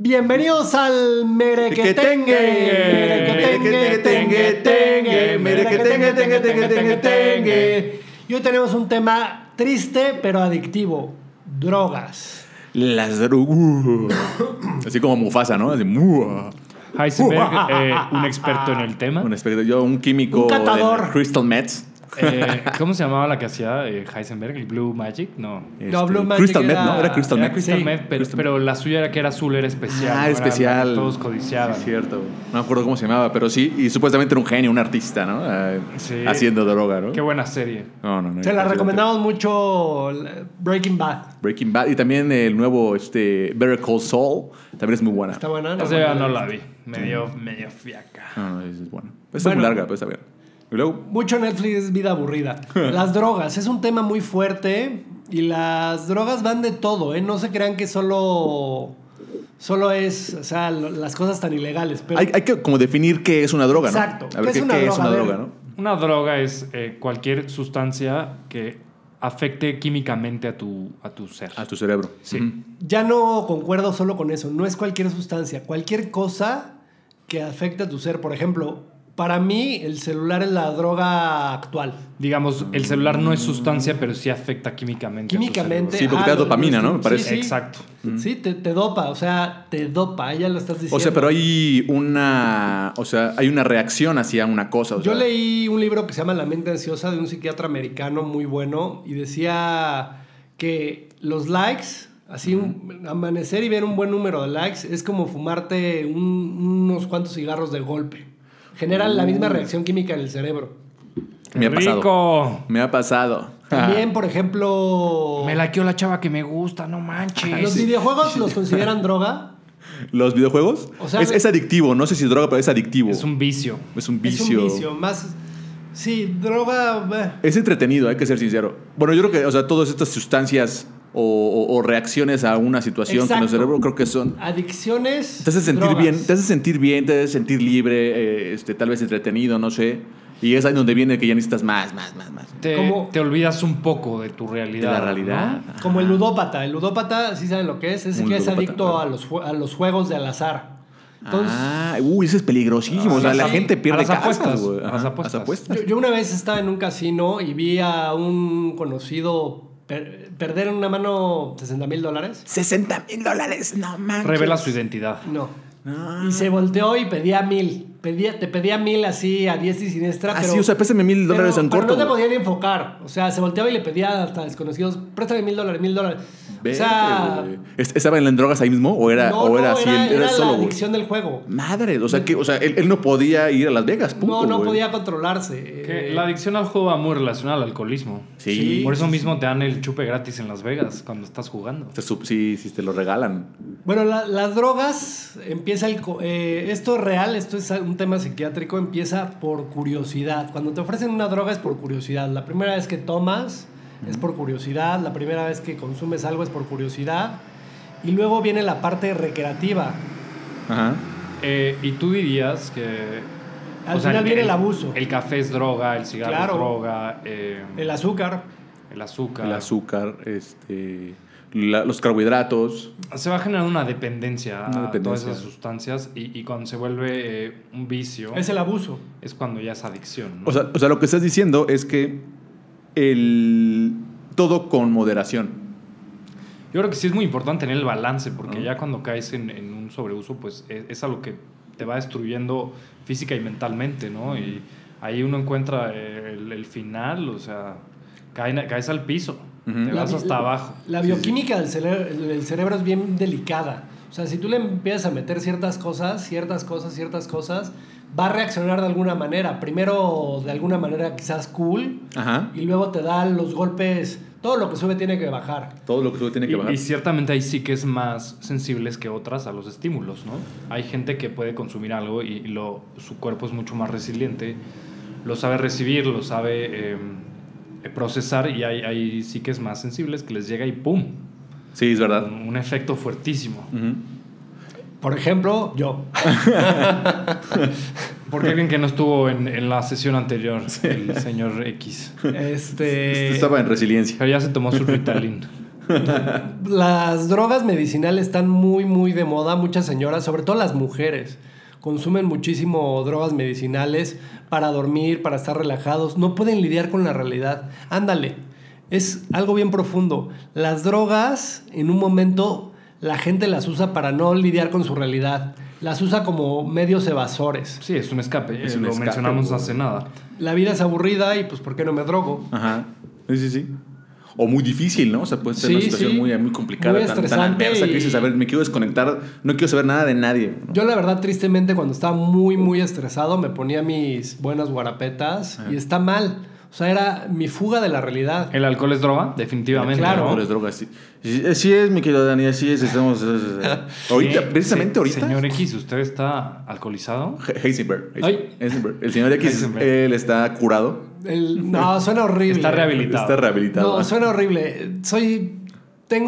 Bienvenidos al Merequetengue. Merequetengue, tengue, tengue. Merequetengue, tengue, tengue, tengue, tengue. Y hoy tenemos un tema triste pero adictivo. Drogas. Las drogas. Así como Mufasa, ¿no? Así, "Mua". Heisenberg, eh, un experto en el tema. un espectro- yo, un químico Un catador. del Crystal Mets. Eh, ¿Cómo se llamaba la que hacía eh, Heisenberg? ¿El Blue Magic? No. No, Blue Magic Crystal Met, era- ¿no? Era Crystal Era Met. Crystal Sí. Meth, pero, Crystal pero la suya era que era azul, era especial. Ah, ¿no? Era especial. todos codiciaban. Es cierto. No me acuerdo cómo se llamaba, pero sí. Y supuestamente era un genio, un artista, ¿no? Ah, Sí. Haciendo droga, ¿no? Qué buena serie. No, no, no. Se la recomendamos mucho Breaking Bad. Breaking Bad. Y también el nuevo este, Better Call Saul. También es muy buena. Está buena. ¿no? Esa ya no la vi. Medio, medio fiaca. No, no, es, es buena. Es Bueno. muy larga, pero está bien. Y luego, Mucho Netflix es vida aburrida. Las drogas es un tema muy fuerte y las drogas van de todo, ¿eh? No se crean que solo, solo es, o sea, lo- las cosas tan ilegales. Pero hay, hay que como definir qué es una droga, ¿no? Exacto. A ver, ¿Qué ¿qué, es una qué es droga? una droga, no? Una droga es eh, cualquier sustancia que afecte químicamente a tu, a tu ser. A tu cerebro. Sí. Ya no concuerdo solo con eso. No es cualquier sustancia, cualquier cosa que afecte a tu ser. Por ejemplo, para mí el celular es la droga actual. Digamos, el celular no es sustancia, pero sí afecta químicamente. Químicamente. Sí, porque ah, te da dopamina, ¿no? Me parece. sí. Exacto. Sí, te, te dopa, o sea, te dopa, ya lo estás diciendo. O sea, pero hay una, o sea, hay una reacción hacia una cosa. o Yo sea, leí un libro que se llama La mente ansiosa de un psiquiatra americano muy bueno y decía que los likes, así un- amanecer y ver un buen número de likes es como fumarte un- unos cuantos cigarros de golpe. Generan la misma reacción química en el cerebro. Me ha pasado. ¡Rico! Me ha pasado. También, por ejemplo, Me laqueó la chava que me gusta, no manches. los videojuegos los consideran droga. ¿Los videojuegos? O sea, es, es adictivo. No sé si es droga, pero es adictivo. Es un vicio. Es un Es vicio. un vicio, más... Sí, droga... Es entretenido, hay que ser sincero. Bueno, yo creo que, o sea, todas estas sustancias o, o- o reacciones a una situación con el Exacto. cerebro creo que son... Adicciones. Te hace sentir drogas. bien, te hace sentir bien, te hace sentir libre, eh, este, tal vez entretenido, no sé. Y es ahí donde viene que ya necesitas más, más, más, más. Te, Como- te olvidas un poco de tu realidad. De la realidad. ¿no? Como el ludópata. El ludópata, ¿sí saben lo que es? Es el que es adicto claro. a los, a los juegos de al azar. Entonces, ah, uy, eso es peligrosísimo. o sea, sí, la sí. gente pierde A las casas, apuestas, güey. a las apuestas. yo, yo una vez estaba en un casino y vi a un conocido per- perder en una mano 60 mil dólares. 60 mil dólares, no manches. Revela su identidad. No. Ah. Y se volteó y pedía mil. Pedía, te pedía mil así a diestra y siniestra. Ah, pero, sí, o sea, préstame mil pero- dólares en pero corto. no te podían enfocar. O sea, se volteaba y le pedía hasta desconocidos, préstame mil dólares, mil dólares. o sea, güey. ¿Es- ¿Estaba en drogas ahí mismo o era, no, o era no, así? era, era era solo, la adicción del juego. Madre, o sea, que, o sea él, él no podía ir a Las Vegas, punto, no, no podía controlarse. Que la adicción al juego va muy relacionada al alcoholismo. Sí. Por eso mismo te dan el chupe gratis en Las Vegas cuando estás jugando. Te sub- Sí, sí, te lo regalan. Bueno, la- las drogas, empieza el... co- eh, esto es real, esto es un tema psiquiátrico, empieza por curiosidad. Cuando te ofrecen una droga es por curiosidad. La primera vez que tomas es por curiosidad, la primera vez que consumes algo es por curiosidad. Y luego viene la parte recreativa. Ajá. Eh, y tú dirías que. Al final viene el abuso. El café es droga, el cigarro Claro. es droga, eh, El azúcar. el azúcar. El azúcar, este, la- los carbohidratos. Se va generando una dependencia, Una a dependencia. todas esas sustancias y, y cuando se vuelve eh, un vicio Es el abuso. es cuando ya es adicción. ¿no? O sea, o sea, lo que estás diciendo es que el todo con moderación. Yo creo que sí es muy importante tener el balance, porque Ah. ya cuando caes en, en un sobreuso, pues es, es algo que te va destruyendo física y mentalmente, ¿no? Y ahí uno encuentra el, el final, o sea, cae- caes al piso, Te vas La- hasta abajo. La bioquímica del, cerebro, del cerebro es bien delicada. O sea, si tú le empiezas a meter ciertas cosas, ciertas cosas, ciertas cosas, va a reaccionar de alguna manera. Primero, de alguna manera quizás cool, Ajá. y luego te da los golpes. Todo lo que sube tiene que bajar. Todo lo que tú tiene que Y, bajar. y ciertamente hay sí que es más sensibles que otras a los estímulos, ¿no? Hay gente que puede consumir algo y, y lo, su cuerpo es mucho más resiliente, lo sabe recibir, lo sabe eh, procesar y hay, hay sí que es más sensibles que les llega y ¡pum! Sí, es verdad. Un, un efecto fuertísimo. Por ejemplo, yo. Porque alguien que no estuvo en, en la sesión anterior, el señor X. Este. Estaba en resiliencia. Pero ya se tomó su Ritalin. Las drogas medicinales están muy, muy de moda. Muchas señoras, sobre todo las mujeres, consumen muchísimo drogas medicinales para dormir, para estar relajados. No pueden lidiar con la realidad. Ándale, es algo bien profundo. Las drogas, en un momento, la gente las usa para no lidiar con su realidad. Las usa como medios evasores. Sí, es un escape. Es un lo escape, mencionamos hace nada. La vida es aburrida y pues ¿por qué no me drogo? Ajá. Sí, sí, sí. O muy difícil, ¿no? O sea, puede ser una Sí, situación sí. muy, muy complicada, Muy tan, tan estresante adversa que y- dices, a ver, me quiero desconectar, no quiero saber nada de nadie. ¿no? Yo la verdad, tristemente, cuando estaba muy, muy estresado, me ponía mis buenas guarapetas y está mal. O sea, era mi fuga de la realidad. ¿El alcohol es droga? Definitivamente. Claro. ¿no? No, las drogas, sí. Sí, sí es, mi querido Dani, así es. Estamos. ahorita, Sí, precisamente sí, ahorita. Señor X, ¿usted está alcoholizado? He- Heisenberg. Ay. Heisenberg. El señor X, Heisenberg. él está curado. El- no, suena horrible. Está rehabilitado. Está rehabilitado. No, suena horrible. Soy.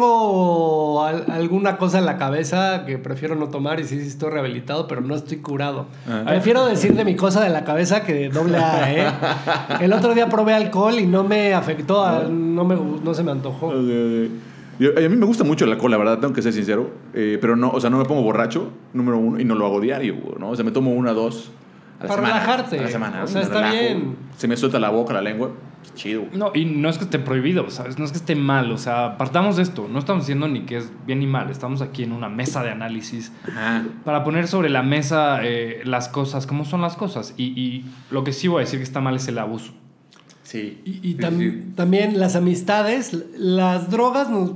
Tengo al- alguna cosa en la cabeza que prefiero no tomar y sí, sí estoy rehabilitado, pero no estoy curado. Ah. Prefiero decir de mi cosa de la cabeza que de doble A, ¿eh? El otro día probé alcohol y no me afectó, a- no, me, no se me antojó. Yo- a mí me gusta mucho el alcohol, la verdad, tengo que ser sincero. Eh, pero no, o sea, no me pongo borracho, número uno, y no lo hago diario, ¿no? O sea, me tomo una, dos a la Para semana. relajarte. A la semana. O sea, me está relajo, bien. Se me suelta la boca, la lengua. Chido. No, y no es que esté prohibido, ¿sabes? No es que esté mal, o sea, partamos de esto. No estamos diciendo ni que es bien ni mal, estamos aquí en una mesa de análisis Ajá. para poner sobre la mesa eh, las cosas, cómo son las cosas. Y, y lo que sí voy a decir que está mal es el abuso. Sí. Y, y Sí, tam- sí. también las amistades, las drogas nos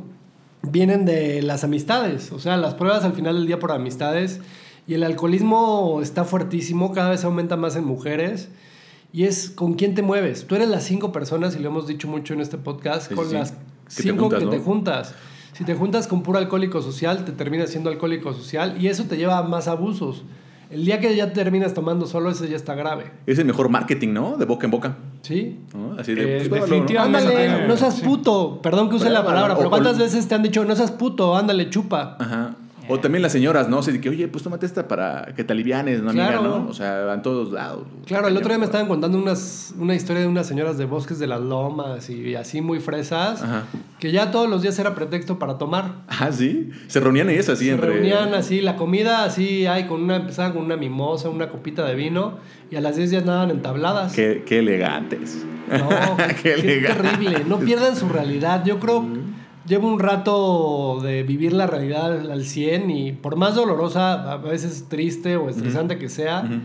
vienen de las amistades, o sea, las pruebas al final del día por amistades y el alcoholismo está fuertísimo, cada vez aumenta más en mujeres y es con quién te mueves. Tú eres las cinco personas, y lo hemos dicho mucho en este podcast, Sí, con sí, las Que te cinco juntas, que ¿no? te juntas. Si te juntas con puro alcohólico social, te terminas siendo alcohólico social y eso te lleva a más abusos. El día que ya terminas tomando solo, ese ya está grave. Es el mejor marketing, ¿no? De boca en boca. ¿Sí? ¿no? Así de. Eh, pues, definitivamente. Ándale, no seas puto. Perdón que use la Pruébalo, palabra, pero ¿cuántas veces te han dicho no seas puto? Ándale, chupa. Ajá. O también las señoras, ¿no? Así de que, oye, pues tómate esta para que te alivianes, ¿no, amiga? Claro. ¿no? O sea, van todos lados. Claro, el otro día me estaban contando unas, una historia de unas señoras de bosques de las lomas y así muy fresas, Ajá. que ya todos los días era pretexto para tomar. Ah, sí. Se reunían ellas así Se entre. reunían así, la comida así, ay, con una, empezaban con una mimosa, una copita de vino, y a las 10 ya andaban entabladas. Qué, qué elegantes. No, Qué terrible. No pierdan su realidad. Yo creo, llevo un rato de vivir la realidad al 100 y por más dolorosa, a veces triste o estresante que sea, Ujú.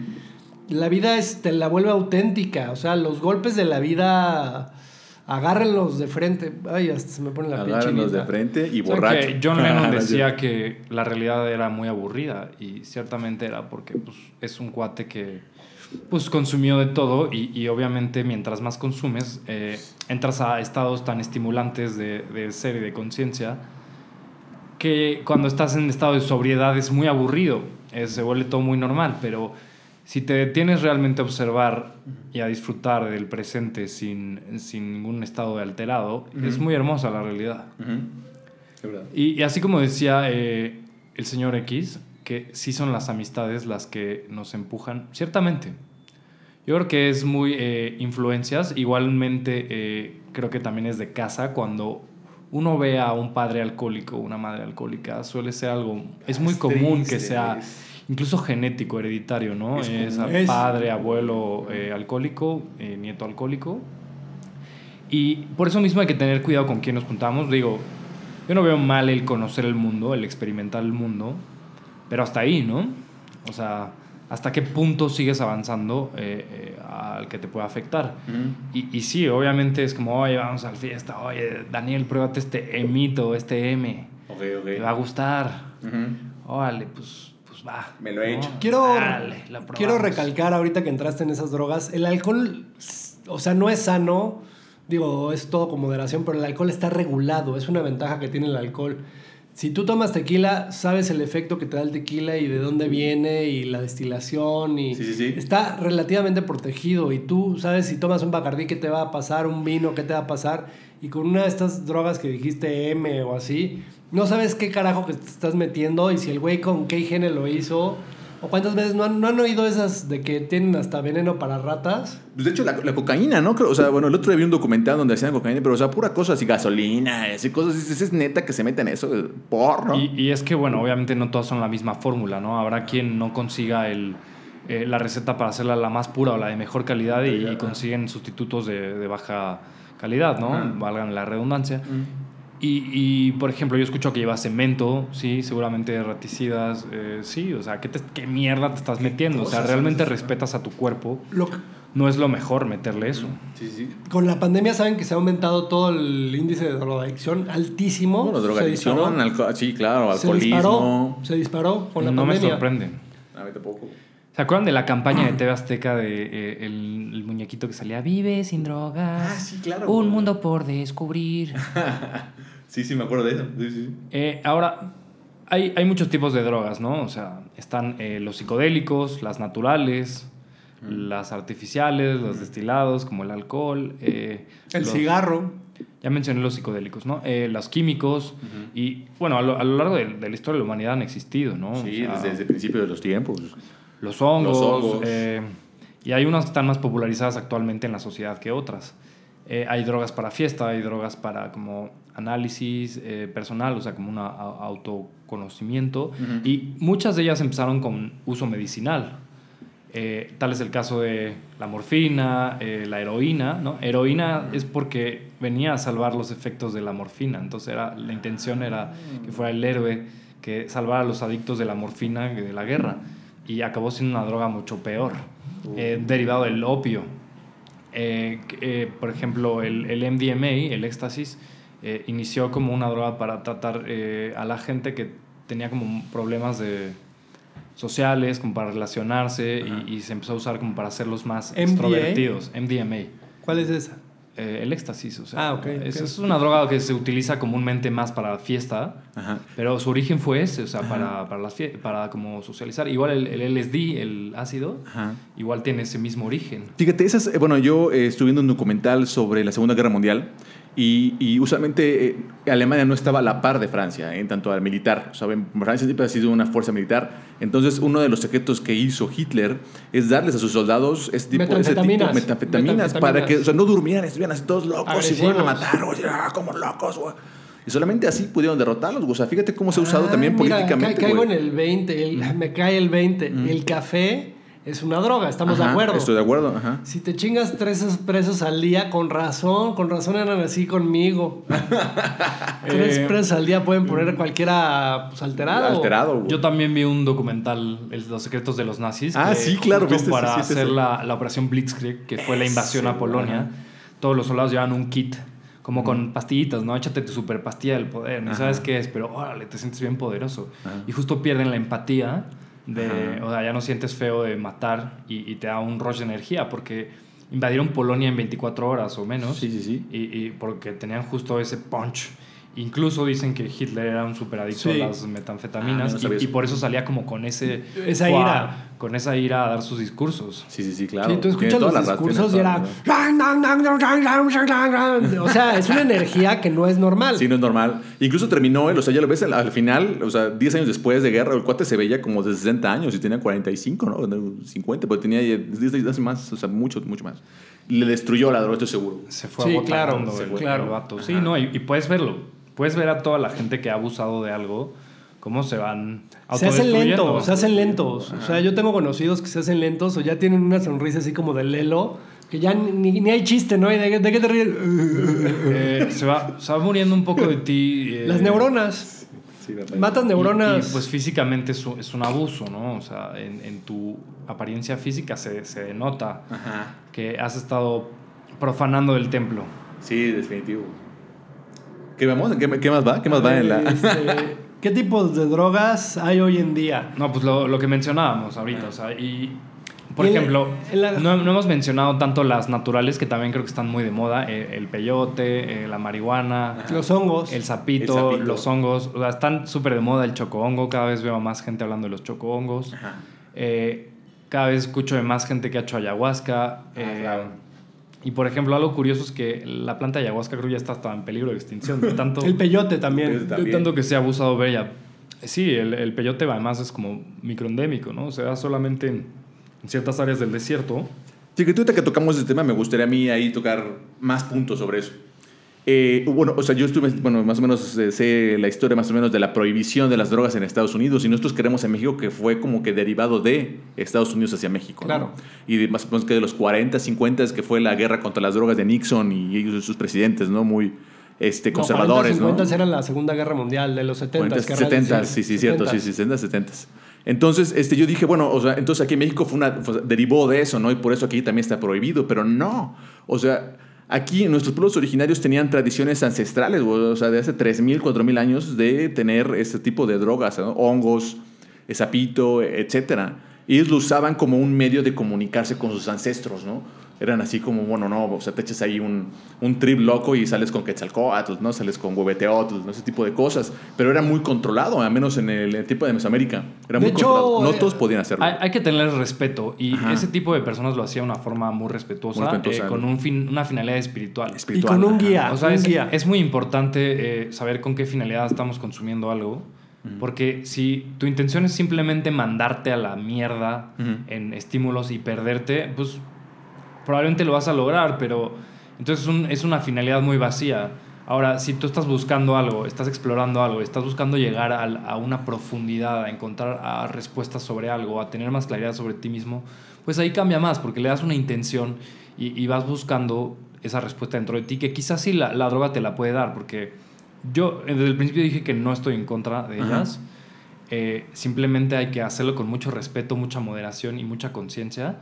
la vida es, te la vuelve auténtica. O sea, los golpes de la vida, agárrenlos de frente. Ay, hasta se me pone la piel chinita. de frente y O sea, borracho. que John Lennon decía que la realidad era muy aburrida y ciertamente era porque pues, es un cuate que pues, consumió de todo y, y obviamente mientras más consumes eh, entras a estados tan estimulantes de, de ser y de conciencia que cuando estás en estado de sobriedad es muy aburrido, eh, se vuelve todo muy normal, pero si te detienes realmente a observar y a disfrutar del presente sin, sin ningún estado de alterado, es muy hermosa la realidad. Y, y así como decía eh, el señor X, que sí son las amistades las que nos empujan, ciertamente. Yo creo que es muy eh, influencias, igualmente eh, creo que también es de casa, cuando uno ve a un padre alcohólico, una madre alcohólica, suele ser algo, es muy común que sea incluso genético, hereditario, ¿no? Es Es, padre, abuelo eh, alcohólico, nieto alcohólico. Y por eso mismo hay que tener cuidado con quién nos juntamos. Digo, yo no veo mal el conocer el mundo, el experimentar el mundo, pero hasta ahí, ¿no? O sea, hasta qué punto sigues avanzando eh, eh, al que te pueda afectar. Ujú. Y, y sí, obviamente es como, oye, vamos a la fiesta, oye, Daniel, pruébate este emito, este M, Ok, te va a gustar. Ujú. Órale, pues, pues va. Me lo he hecho. Quiero, Dale, quiero recalcar ahorita que entraste en esas drogas, el alcohol, o sea, no es sano, digo, es todo con moderación, pero el alcohol está regulado, es una ventaja que tiene el alcohol. Si tú tomas tequila, sabes el efecto que te da el tequila y de dónde viene y la destilación y Sí, sí, sí. está relativamente protegido y tú sabes si tomas un bacardí qué te va a pasar, un vino qué te va a pasar y con una de estas drogas que dijiste M o así, no sabes qué carajo que te estás metiendo y si el güey con qué higiene lo hizo, ¿O cuántas veces no han, no han oído esas de que tienen hasta veneno para ratas? Pues de hecho, la, la cocaína, ¿no? O sea, bueno, el otro día vi un documental donde hacían cocaína, pero, o sea, pura cosa así, gasolina, así cosas, es, es neta que se meten eso, por, ¿no? Y, y es que, bueno, obviamente no todas son la misma fórmula, ¿no? Habrá quien no consiga el, eh, la receta para hacerla la más pura o la de mejor calidad y, y consiguen sustitutos de, de baja calidad, ¿no? Ajá. Valgan la redundancia. Y, y, por ejemplo, yo escucho que lleva cemento, sí, seguramente raticidas, eh, sí, o sea, ¿qué, te- ¿qué mierda te estás metiendo? O sea, ¿realmente respetas a tu cuerpo? Lo que- No es lo mejor meterle eso. Sí, sí. con la pandemia saben que se ha aumentado todo el índice de drogadicción altísimo. Bueno, drogadicción, sí, claro, Se disparó, alcoholismo. se disparó con la no me pandemia. sorprende. A mí tampoco. ¿Se acuerdan de la campaña de TV Azteca de eh, el, el muñequito que salía Vive sin drogas? Ah, sí, claro. Un mundo por descubrir. Sí, sí, me acuerdo de eso. Sí, sí. Eh, ahora, hay, hay muchos tipos de drogas, ¿no? O sea, están eh, los psicodélicos, las naturales, las artificiales, los destilados, como el alcohol. El los- cigarro. Ya mencioné los psicodélicos, ¿no? Eh, los químicos. Y bueno, a lo, a lo largo de, de la historia de la humanidad han existido, ¿no? O Sí, sea, desde, desde el principio de los tiempos. Los hongos. Los hongos. eh, y hay unas que están más popularizadas actualmente en la sociedad que otras. Eh, hay drogas para fiesta, hay drogas para como análisis eh, personal, o sea, como un autoconocimiento. Ujú. Y muchas de ellas empezaron con uso medicinal. Eh, tal es el caso de la morfina, eh, la heroína, ¿no? Heroína es porque venía a salvar los efectos de la morfina, entonces era, la intención era que fuera el héroe que salvara a los adictos de la morfina de la guerra y acabó siendo una droga mucho peor, eh, derivado del opio. Eh, eh, por ejemplo, el, el MDMA, el éxtasis, eh, inició como una droga para tratar eh, a la gente que tenía como problemas de sociales, como para relacionarse y, y se empezó a usar como para hacerlos más MDA? extrovertidos. MDMA. ¿Cuál es esa? Eh, el éxtasis, o sea, Ah, es, una droga que se utiliza comúnmente más para fiesta, Ajá. pero su origen fue ese, o sea, para, para, las para como socializar. Igual el, el LSD, el ácido, Ajá. igual tiene ese mismo origen. Fíjate, esas, eh, bueno, yo eh, estuve viendo un documental sobre la Segunda Guerra Mundial y, y usualmente eh, Alemania no estaba a la par de Francia en tanto al militar. Saben, Francia siempre ha sido una fuerza militar. Entonces, uno de los secretos que hizo Hitler es darles a sus soldados ese tipo, ese tipo Metanfetaminas. metanfetaminas para que o sea, no durmieran, estuvieran así todos locos y fueran a Agresivos. matar, o sea, como locos. Y solamente así pudieron derrotarlos. O sea, fíjate cómo se ha usado Ah, también mira, políticamente. ca- caigo güey. en el 20, el- me cae el 20. El café es una droga, estamos de acuerdo. Estoy de acuerdo. Ajá. Si te chingas tres expresos al día, con razón, con razón eran así conmigo. tres Eh, expresos al día pueden poner a cualquiera pues, alterado. Alterado. güey. Yo también vi un documental, el- Los secretos de los nazis. Ah, que sí, claro, justo viste, Para sí, sí, hacer sí. La, la operación Blitzkrieg, que fue la invasión a Polonia, todos los soldados llevaban un kit, como con pastillitas, ¿no? Échate tu super pastilla del poder, ni Ajá. sabes qué es, pero órale, te sientes bien poderoso. Ajá. Y justo pierden la empatía de, Ajá. o sea, ya no sientes feo de matar y, y te da un rush de energía, porque invadieron Polonia en 24 horas o menos. Sí, sí, sí. Y, y porque tenían justo ese punch. Incluso dicen que Hitler era un superadicto Sí. a las metanfetaminas Ah, y, y por eso salía como con ese Esa ira. con esa ira a dar sus discursos. Sí, sí, sí, claro. Sí, tú escuchas los discursos y era... O sea, es una energía que no es normal. Sí, no es normal. Incluso terminó él, o sea, ya lo ves al, al final, o sea, 10 años después de guerra, el cuate se veía como de 60 años y tenía 45, ¿no? 50, pero tenía 10 años más, o sea, mucho, mucho más. Le destruyó la droga, estoy seguro. Se fue Sí, claro, el, sí, claro. el vato. Sí, no, y, y puedes verlo. Puedes ver a toda la gente que ha abusado de algo, cómo se van Se hacen lentos, se hacen lentos. O sea, yo tengo conocidos que se hacen lentos o ya tienen una sonrisa así como de lelo, que ya ni, ni hay chiste, ¿no? ¿Y de, qué- de qué te ríes? Eh, se, va, se va muriendo un poco de ti. eh, Las neuronas. Sí, verdad. Matas Y- neuronas. Y, pues físicamente es un, es un abuso, ¿no? O sea, en, en tu apariencia física se, se denota Ajá. que has estado profanando el templo. Sí, definitivo. ¿Qué vamos? ¿Qué, qué más va? ¿Qué más va en la...? Este, ¿Qué tipos de drogas hay hoy en día? No, pues lo, lo que mencionábamos ahorita, o sea, y por Y ejemplo, no, no hemos mencionado tanto las naturales que también creo que están muy de moda, eh, el peyote, eh, la marihuana, Los hongos. el sapito, los hongos, o sea, están súper de moda el chocohongo, cada vez veo a más gente hablando de los chocohongos. Ajá. Eh, cada vez escucho de más gente que ha hecho ayahuasca. eh, claro. Y por ejemplo, algo curioso es que la planta de ayahuasca creo ya está hasta en peligro de extinción. De tanto, El peyote también. El de también. tanto que se ha abusado de ella. Sí, el, el peyote además es como microendémico, ¿no? Se da solamente en, en ciertas áreas del desierto. Sí, que tú ahorita que tocamos este tema, me gustaría a mí ahí tocar más puntos sobre eso. Eh, bueno, o sea, yo estuve, bueno, más o menos eh, sé la historia más o menos de la prohibición de las drogas en Estados Unidos y nosotros queremos en México que fue como que derivado de Estados Unidos hacia México. ¿no? Claro. Y más o menos que de los 40, 50 que fue la guerra contra las drogas de Nixon y ellos, sus presidentes, ¿no? Muy este, conservadores, no, 40, ¿no? era la Segunda Guerra Mundial de los 70. 40, querrás 70, decir. sí, sí, cierto, sí, 70s. sí, 70, 70. Entonces, este, yo dije, bueno, o sea, entonces aquí en México fue una, fue- derivó de eso, ¿no? Y por eso aquí también está prohibido, pero no. O sea, aquí nuestros pueblos originarios tenían tradiciones ancestrales, o sea, de hace 3.000, 4.000 años de tener este tipo de drogas, hongos, eh, sapito. Y ellos lo usaban como un medio de comunicarse con sus ancestros, ¿no? Eran así como, bueno, no, o sea, te echas ahí un, un trip loco y sales con Quetzalcoatl, ¿no? Sales con Hueveteotl, ¿no? Ese tipo de cosas. Pero era muy controlado, al menos en el, el tipo de Mesoamérica. Era De muy hecho, controlado. No eh, todos podían hacerlo. Hay, hay que tener respeto y Ajá. ese tipo de personas lo hacía de una forma muy respetuosa, Muy respetuosa, eh, con un fin, una finalidad espiritual. Y Espiritual, con un guía. O sea, un es, guía. es muy importante eh, saber con qué finalidad estamos consumiendo algo. Porque si tu intención es simplemente mandarte a la mierda Ujú. en estímulos y perderte, pues probablemente lo vas a lograr, pero entonces es, un- es una finalidad muy vacía. Ahora, si tú estás buscando algo, estás explorando algo, estás buscando llegar a, una profundidad, a encontrar a respuestas sobre algo, a tener más claridad sobre ti mismo, pues ahí cambia más, porque le das una intención y, y vas buscando esa respuesta dentro de ti, que quizás sí la, la droga te la puede dar, porque yo eh, desde el principio dije que no estoy en contra de ellas. Eh, simplemente hay que hacerlo con mucho respeto, mucha moderación y mucha conciencia.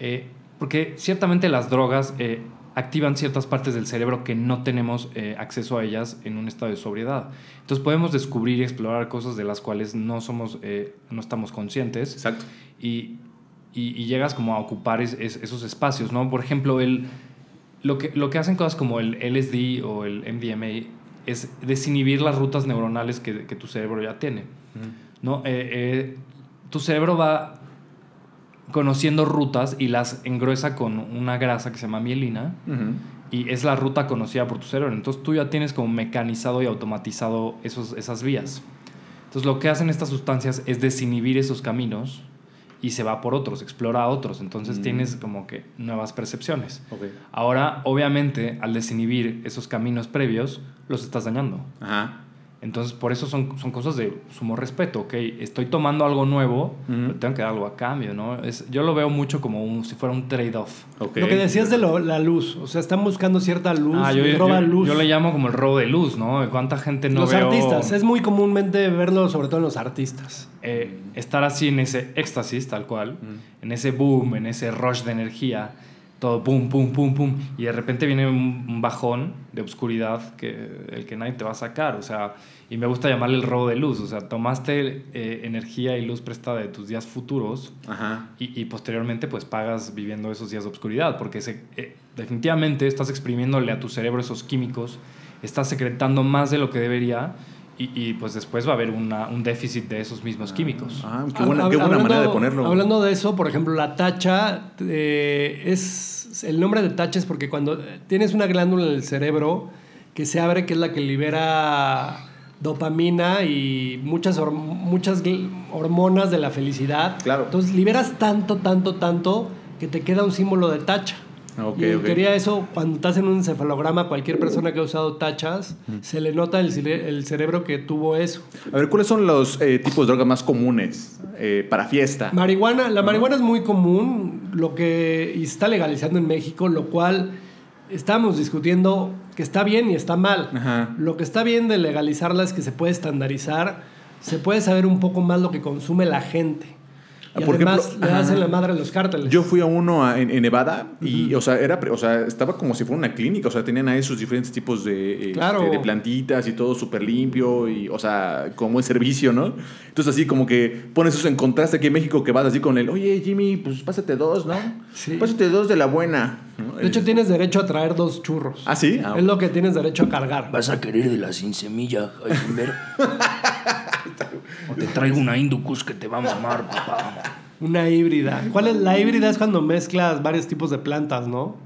eh, porque ciertamente las drogas eh, activan ciertas partes del cerebro que no tenemos eh, acceso a ellas en un estado de sobriedad. Entonces podemos descubrir y explorar cosas de las cuales no somos, eh, no estamos conscientes Exacto. y, y- y llegas como a ocupar es- es- esos espacios, ¿no? Por ejemplo, el, lo, que, lo que hacen cosas como el LSD o el MDMA es desinhibir las rutas neuronales que, que tu cerebro ya tiene, ¿no? Eh, eh, tu cerebro va conociendo rutas y las engruesa con una grasa que se llama mielina y es la ruta conocida por tu cerebro. Entonces tú ya tienes como mecanizado y automatizado esos, esas vías. Entonces lo que hacen estas sustancias es desinhibir esos caminos y se va por otros, explora otros. Entonces Mm. tienes como que nuevas percepciones. Ahora, obviamente, al desinhibir esos caminos previos, los estás dañando. Ajá. Entonces, por eso son, son cosas de sumo respeto, ¿ok? Estoy tomando algo nuevo, Ujú. pero tengo que dar algo a cambio, ¿no? Es, yo lo veo mucho como un, si fuera un trade-off. Ok. Lo que decías de lo- la luz, o sea, están buscando cierta luz, Ah, yo, y yo- luz. yo le llamo como el robo de luz, ¿no? ¿Cuánta gente no los veo, artistas, es muy comúnmente verlo sobre todo en los artistas. eh, estar así en ese éxtasis, tal cual, Mm. en ese boom, en ese rush de energía, todo pum, pum, pum, pum, y de repente viene un, bajón de obscuridad que el que nadie te va a sacar, o sea, y me gusta llamarle el robo de luz, o sea, tomaste eh, energía y luz prestada de tus días futuros Ajá. y, y posteriormente pues pagas viviendo esos días de obscuridad, porque se- eh, definitivamente estás exprimiéndole a tu cerebro esos químicos, estás secretando más de lo que debería y, y, pues después va a haber una- un déficit de esos mismos químicos. Ah, qué buena, qué buena hablando- manera de ponerlo. Hablando de eso, por ejemplo, la tacha eh, es el nombre de tacha es porque cuando tienes una glándula en el cerebro que se abre, que es la que libera dopamina y muchas, muchas hormonas de la felicidad. Claro. Entonces liberas tanto, tanto, tanto que te queda un símbolo de tacha. Ok, y en ok. teoría eso, cuando estás en un encefalograma, cualquier persona que ha usado tachas, se le nota el, cere- el cerebro que tuvo eso. A ver, ¿cuáles son los eh, tipos de drogas más comunes eh, para fiesta? Marihuana, la marihuana es muy común, lo que y está legalizando en México, lo cual estamos discutiendo que está bien y está mal. Ajá. Lo que está bien de legalizarla es que se puede estandarizar, se puede saber un poco más lo que consume la gente. Y por además ejemplo, le hacen la madre a los cárteles. Yo fui a uno a- en, en Nevada y, o, sea, era, pre- o sea, estaba como si fuera una clínica. O sea, tenían ahí sus diferentes tipos de, eh, Claro. este, de plantitas y todo súper limpio y, o sea, como buen servicio, ¿no? Entonces, así como que pones eso en contraste aquí en México que vas así con el, oye, Jimmy, pues pásate dos, ¿no? Sí. Pásate dos de la buena. ¿no? de hecho, Eh, tienes derecho a traer dos churros. ¿Ah, sí? Ah, Es lo que tienes derecho a cargar. ¿Vas a querer de la sin semilla, Heisenberg? o te traigo una Indocus que te va a mamar, papá. Una híbrida. ¿Cuál es la híbrida? Es cuando mezclas varios tipos de plantas, ¿no?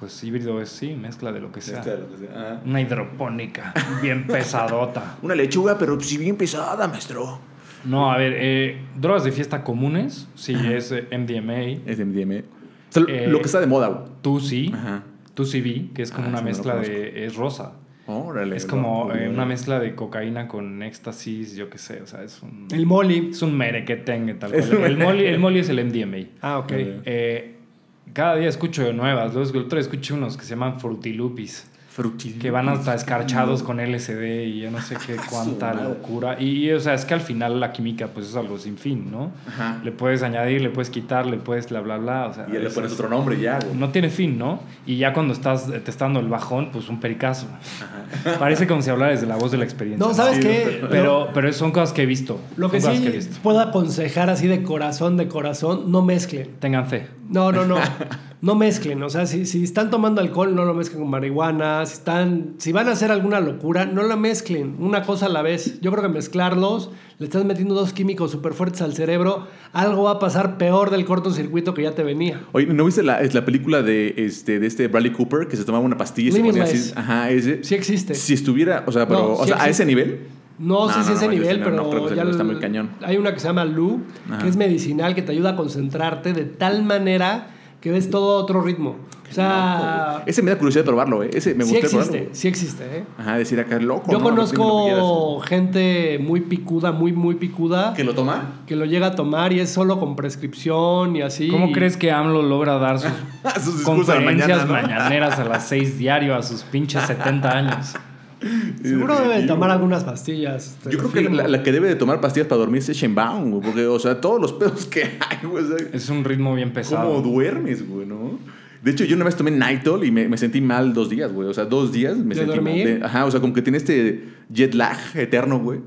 Pues híbrido es sí, mezcla de lo que sea. Lo que sea. Ajá. Una hidropónica, bien pesadota. Una lechuga, pero sí bien pesada, maestro. No, a ver, eh, drogas de fiesta comunes, sí, es eh, MDMA, Es MDMA. O sea, Eh, lo que está de moda, güey. tú sí, Ajá. tú sí vi, que es como Ah, una lo mezcla de, es rosa. Órale. Es como eh, una mezcla de cocaína con éxtasis, yo qué sé, o sea, es un, El Molly. es un merequetengue tal Es cual. un El molly, el molly es el MDMA. Ah, ok. Eh, cada día escucho nuevas. Luego el otro día escuché unos que se llaman Frutilupis. Frutil. Que van hasta escarchados con LSD y yo no sé qué cuánta locura. Y, y, o sea, es que al final la química pues es algo sin fin, ¿no? Ajá. Le puedes añadir, le puedes quitar, le puedes bla, bla, bla. O sea, Y ya le es- pones otro nombre ya, güey. no tiene fin, ¿no? Y ya cuando estás testando el bajón, pues un pericazo. Parece como si hablara desde la voz de la experiencia. No, ¿sabes Sí, qué? Pero, pero son cosas que he visto. Lo que sí he visto. puedo aconsejar así de corazón, de corazón, no mezclen. Tengan fe. No, no, no. No mezclen. O sea, si, si están tomando alcohol, no lo mezclen con marihuana. Si, están, si van a hacer alguna locura, no la mezclen. Una cosa a la vez. Yo creo que mezclarlos, le estás metiendo dos químicos súper fuertes al cerebro, algo va a pasar peor del cortocircuito que ya te venía. Oye, ¿no viste la, es la película de este, de este Bradley Cooper que se tomaba una pastilla y se ponía así? Ajá, ese. Sí existe. Si estuviera, o sea, pero, No, o sea, a ese nivel. No, No, sé si no, ese no, nivel, pero no creo que ese ya nivel está muy cañón. hay una que se llama Lu, Ajá. que es medicinal, que te ayuda a concentrarte de tal manera que ves todo a otro ritmo. O sea, Ese me da curiosidad de probarlo, ¿eh? Ese me sí gusta existe, probarlo. sí existe. ¿eh? Ajá, decir acá, loco. Yo ¿no? Depende de lo que conozco gente muy picuda, muy, muy picuda. ¿Que lo toma? que lo llega a tomar y es solo con prescripción y así. ¿Cómo crees que AMLO logra dar sus Sus a conferencias mañana, ¿no? mañaneras a las 6 diario a sus pinches 70 años? Seguro debe de tomar algunas pastillas. Yo creo que la, la que debe de tomar pastillas para dormir es Shenbaum, güey. Porque, o sea, todos los pedos que hay, güey. o sea, Es un ritmo bien pesado. ¿Cómo duermes, güey, no? De hecho, yo una vez tomé Nitol y me, me sentí mal dos días, güey. O sea, dos días me ¿De sentí dormir? mal. De- ajá, o sea, como que tiene este jet lag eterno, güey.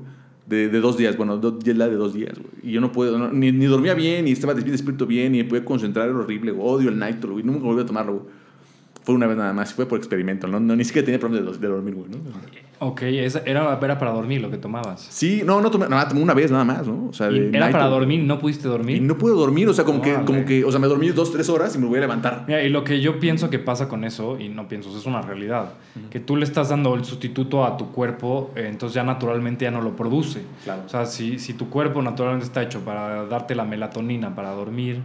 De, de dos días, bueno, do- jet lag de dos días, güey. Y yo no puedo, no- ni, ni dormía bien, ni estaba despierto, bien, ni me podía concentrar, era horrible, güey. Odio el Nitol, güey. Nunca volví a tomarlo, güey. Fue una vez nada más, fue por experimento, ¿no? no ni siquiera tenía problemas de, de dormir, güey, ¿no? Ok, esa- era, era para dormir lo que tomabas. Sí, no, no tomé, nada, tomé una vez nada más, ¿no? O sea, de era para dormir, no pudiste dormir. Y no puedo dormir, o sea, como que, Órale. como que, o sea, me dormí dos, tres horas y me voy a levantar. Mira, y lo que yo pienso que pasa con eso, y no pienso, es una realidad, que tú le estás dando el sustituto a tu cuerpo, eh, entonces ya naturalmente ya no lo produce. Claro. O sea, si, si tu cuerpo naturalmente está hecho para darte la melatonina, para dormir,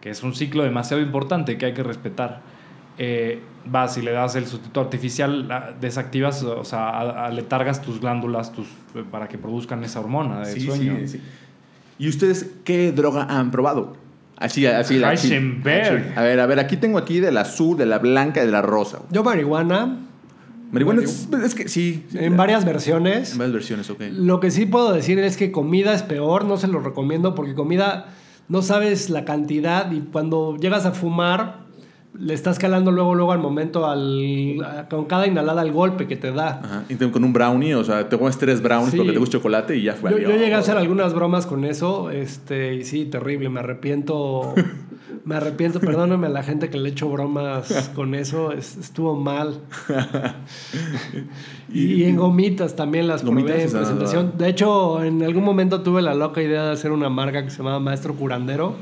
que es un ciclo demasiado importante que hay que respetar, eh, vas y le das el sustituto artificial, la- desactivas, o sea, aletargas tus glándulas tus, eh, para que produzcan esa hormona del Sí, sueño. sí, sí. ¿Y ustedes qué droga han probado? Así, así. A ver, a ver, aquí tengo aquí de la azul, de la blanca y de la rosa. Yo marihuana, Marihuana es, es que sí. sí, en varias versiones. En varias versiones, ok. Lo que sí puedo decir es que comida es peor, no se lo recomiendo porque comida no sabes la cantidad y cuando llegas a fumar le estás calando luego luego al momento al a- con cada inhalada al golpe que te da. Ajá. Y te- con un brownie, o sea, te comes tres brownies Sí. porque te gusta chocolate y ya fue. Yo, llegué a hacer algunas bromas con eso, este, y sí, terrible, me arrepiento, me arrepiento, perdóname a la gente que le echo bromas con eso, es- estuvo mal. Y, en gomitas también las Gomitas, probé en presentación. De hecho, en algún momento tuve la loca idea de hacer una marca que se llamaba Maestro Curandero.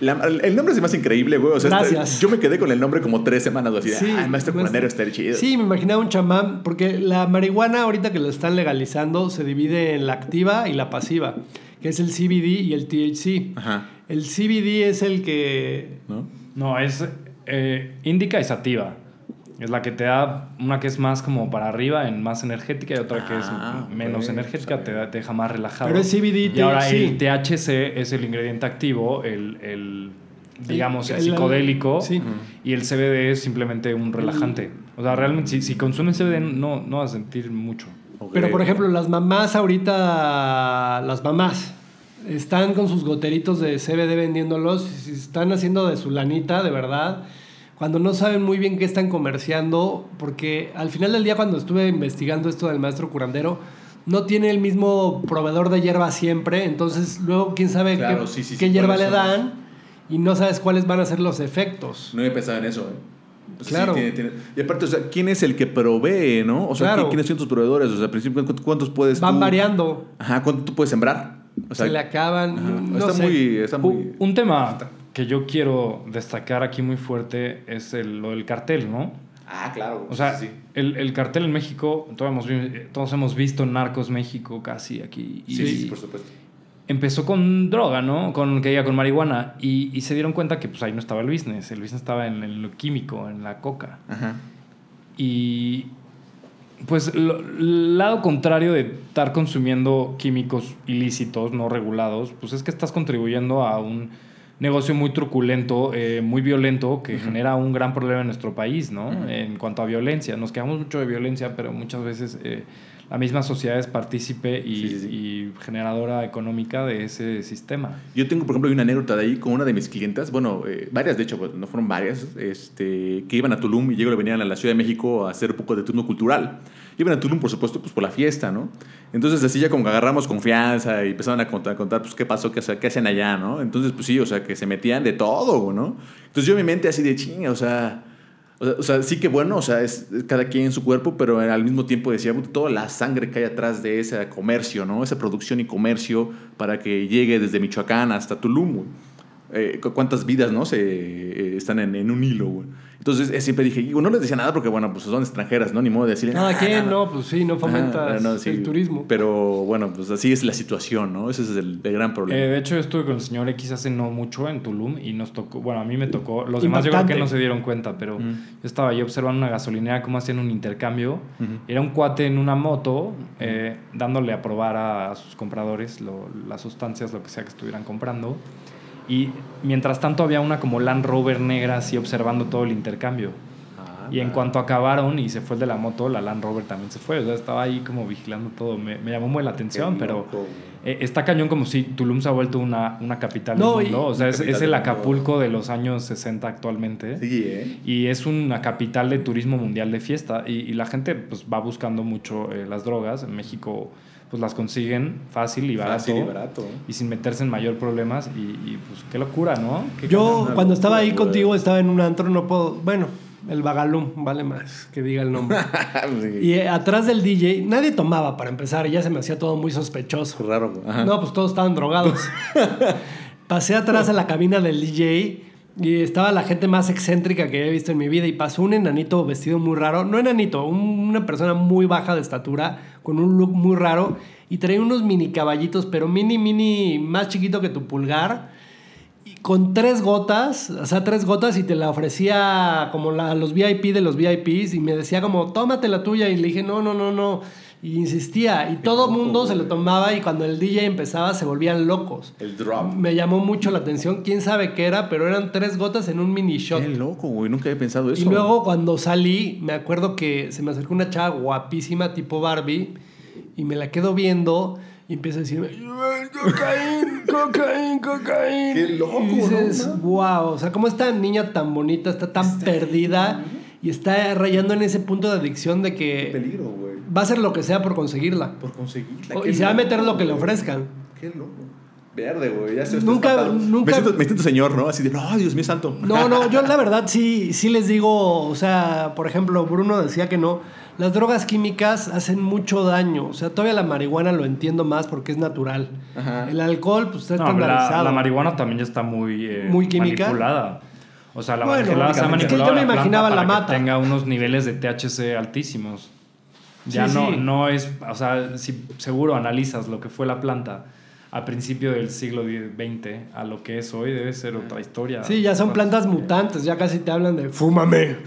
La- el nombre es más increíble, güey. O sea, está- yo me quedé con el nombre como tres semanas o así. Sí, ah, el maestro curandero está chido. Sí, me imaginaba un chamán, porque la marihuana ahorita que la están legalizando se divide en la activa y la pasiva, que es el CBD y el THC. Ajá. El CBD es el que... ¿No? No, es eh, indica y sativa. Es la que te da una que es más como para arriba, en más energética, y otra que Ah, es menos ok, energética, te, da- te deja más relajado. Pero es CBD, Y ahora sí. el THC es el ingrediente activo, el, el, digamos, el, El- psicodélico, sí. y el CBD es simplemente un relajante. O sea, realmente, si, si consumes CBD, no, no vas a sentir mucho. Pero por ejemplo, las mamás ahorita, las mamás, están con sus goteritos de CBD vendiéndolos, y están haciendo de su lanita, de verdad, cuando no saben muy bien qué están comerciando, porque al final del día cuando estuve investigando esto del maestro curandero, no tiene el mismo proveedor de hierba siempre, entonces luego quién sabe Claro, qué, sí, sí, qué sí, hierba le dan y no sabes cuáles van a ser los efectos. No había pensado en eso, ¿eh? Pues sí, Claro. tiene- tiene- Y aparte, o sea, ¿quién es el que provee, no? O sea, Claro. ¿qui- ¿quiénes son tus proveedores? O sea, al principio, ¿cuántos- ¿cuántos puedes Van tú- variando, Ajá, ¿cuánto tú puedes sembrar? O sea, se le acaban, no está sé. muy... Está muy... Un, un tema que yo quiero destacar aquí muy fuerte es el- lo del cartel, ¿no? Ah, claro. O sea, el, el cartel en México, todos hemos, todos hemos visto Narcos México casi aquí. Y Sí, sí, por supuesto. empezó con droga, ¿no? Con, que con marihuana. Y, y se dieron cuenta que pues ahí no estaba el business. El business estaba en, en lo químico, en la coca. Ajá. Y pues el lado contrario de estar consumiendo químicos ilícitos, no regulados, pues es que estás contribuyendo a un negocio muy truculento, eh, muy violento, que genera un gran problema en nuestro país, ¿no? En cuanto a violencia. Nos quejamos mucho de violencia, pero muchas veces eh, la misma sociedad es partícipe y, Sí, sí, sí. y generadora económica de ese sistema. Yo tengo, por ejemplo, una anécdota de ahí con una de mis clientas, bueno, eh, varias de hecho, pues, no fueron varias, este, que iban a Tulum y luego venían a la Ciudad de México a hacer un poco de turno cultural. Iban a Tulum, por supuesto, pues por la fiesta, ¿no? Entonces así ya como que agarramos confianza y empezaban a contar, a contar pues qué pasó, qué, hace- qué hacen allá, ¿no? Entonces, pues sí, o sea, que se metían de todo, ¿no? Entonces yo mi mente así de chinga, o sea... O sea, sí que bueno, o sea, es cada quien en su cuerpo, pero al mismo tiempo decía, "Puta, toda la sangre que hay atrás de ese comercio, ¿no? Esa producción y comercio para que llegue desde Michoacán hasta Tulum. Eh, cu- ¿Cuántas vidas, no? Se, eh, están en, en un hilo, güey. Entonces eh, siempre dije, no les decía nada porque, bueno, pues son extranjeras, ¿no? Ni modo de decirle Cada "Ah, quien, nada". no, pues sí, no fomentas Ajá, no, sí. el turismo. Pero bueno, pues así es la situación, ¿no? Ese es el, el gran problema. Eh, de hecho, yo estuve con el señor X hace no mucho en Tulum y nos tocó, bueno, a mí me tocó, los demás yo creo que Impactante. no se dieron cuenta, pero Ujú. yo estaba ahí observando una gasolinera, cómo hacían un intercambio. Ujú. Era un cuate en una moto eh, dándole a probar a sus compradores lo- las sustancias, lo que sea que estuvieran comprando. Y mientras tanto había una como Land Rover negra así observando todo el intercambio. Ah, Y en cuanto acabaron y se fue el de la moto, la Land Rover también se fue. O sea, estaba ahí como vigilando todo. Me, me llamó muy la atención, pero eh, está cañón como si Tulum se ha vuelto una, una capital No, del mundo. O sea, es, es el. Acapulco de los años 60 actualmente. Sí, ¿eh? Y es una capital de turismo mundial de fiesta. Y, y la gente pues, va buscando mucho eh, las drogas. En México pues las consiguen fácil y barato. Fácil y barato. y sin meterse en mayor problemas. Y, y, pues qué locura, ¿no? Qué Yo cuando estaba ahí contigo estaba en un antro, no puedo, bueno, el Bagalum, vale más que diga el nombre. Sí. y eh, atrás del DJ, nadie tomaba para empezar, y ya se me hacía todo muy sospechoso. Raro. Ajá. No, pues todos estaban drogados. Pasé atrás a la cabina del DJ y estaba la gente más excéntrica que he visto en mi vida y pasó un enanito vestido muy raro, no enanito, un- una persona muy baja de estatura, con un look muy raro y traía unos mini caballitos, pero mini, mini, más chiquito que tu pulgar. Y con tres gotas, o sea, tres gotas y te la ofrecía como la, los VIP de los VIPs y me decía como, tómate la tuya y le dije, no, no, no, no. Y insistía y todo el mundo se lo tomaba y cuando el DJ empezaba se volvían locos. El drop. Me llamó mucho la atención, quién sabe qué era, pero eran tres gotas en un mini shot. Qué loco, güey. Nunca había pensado eso. Y luego cuando salí, me acuerdo que se me acercó una chava guapísima tipo Barbie y me la quedo viendo y empieza a decirme, cocaína, cocaína, cocaína. Qué loco, Y dices, ¿no? wow, o sea, cómo esta niña tan bonita está tan perdida y está rayando en ese punto de adicción de Qué que peligro, güey. Va a hacer lo que sea por conseguirla. Por conseguirla. O- qué y se va a meter lo que le ofrezcan. Qué loco. Verde, güey. Ya se Nunca- nunca- Me siento, me siento señor, ¿no? Así de, no, Dios mío santo. No, no, yo la verdad sí, sí les digo, o sea, por ejemplo, Bruno decía que no. Las drogas químicas hacen mucho daño. O sea, todavía la marihuana lo entiendo más porque es natural. Ajá. El alcohol, pues está No, la, estandarizado. la marihuana también ya está muy, eh, Muy química. manipulada. O sea, la Bueno, manipulada se ha es que yo manipulado me la imaginaba la que mata. tenga unos niveles de THC altísimos. Ya Sí, no, sí. no es, o sea, si seguro analizas lo que fue la planta a principio del siglo XX a lo que es hoy, debe ser otra historia. Sí, ya son plantas mutantes, ya casi te hablan de fúmame.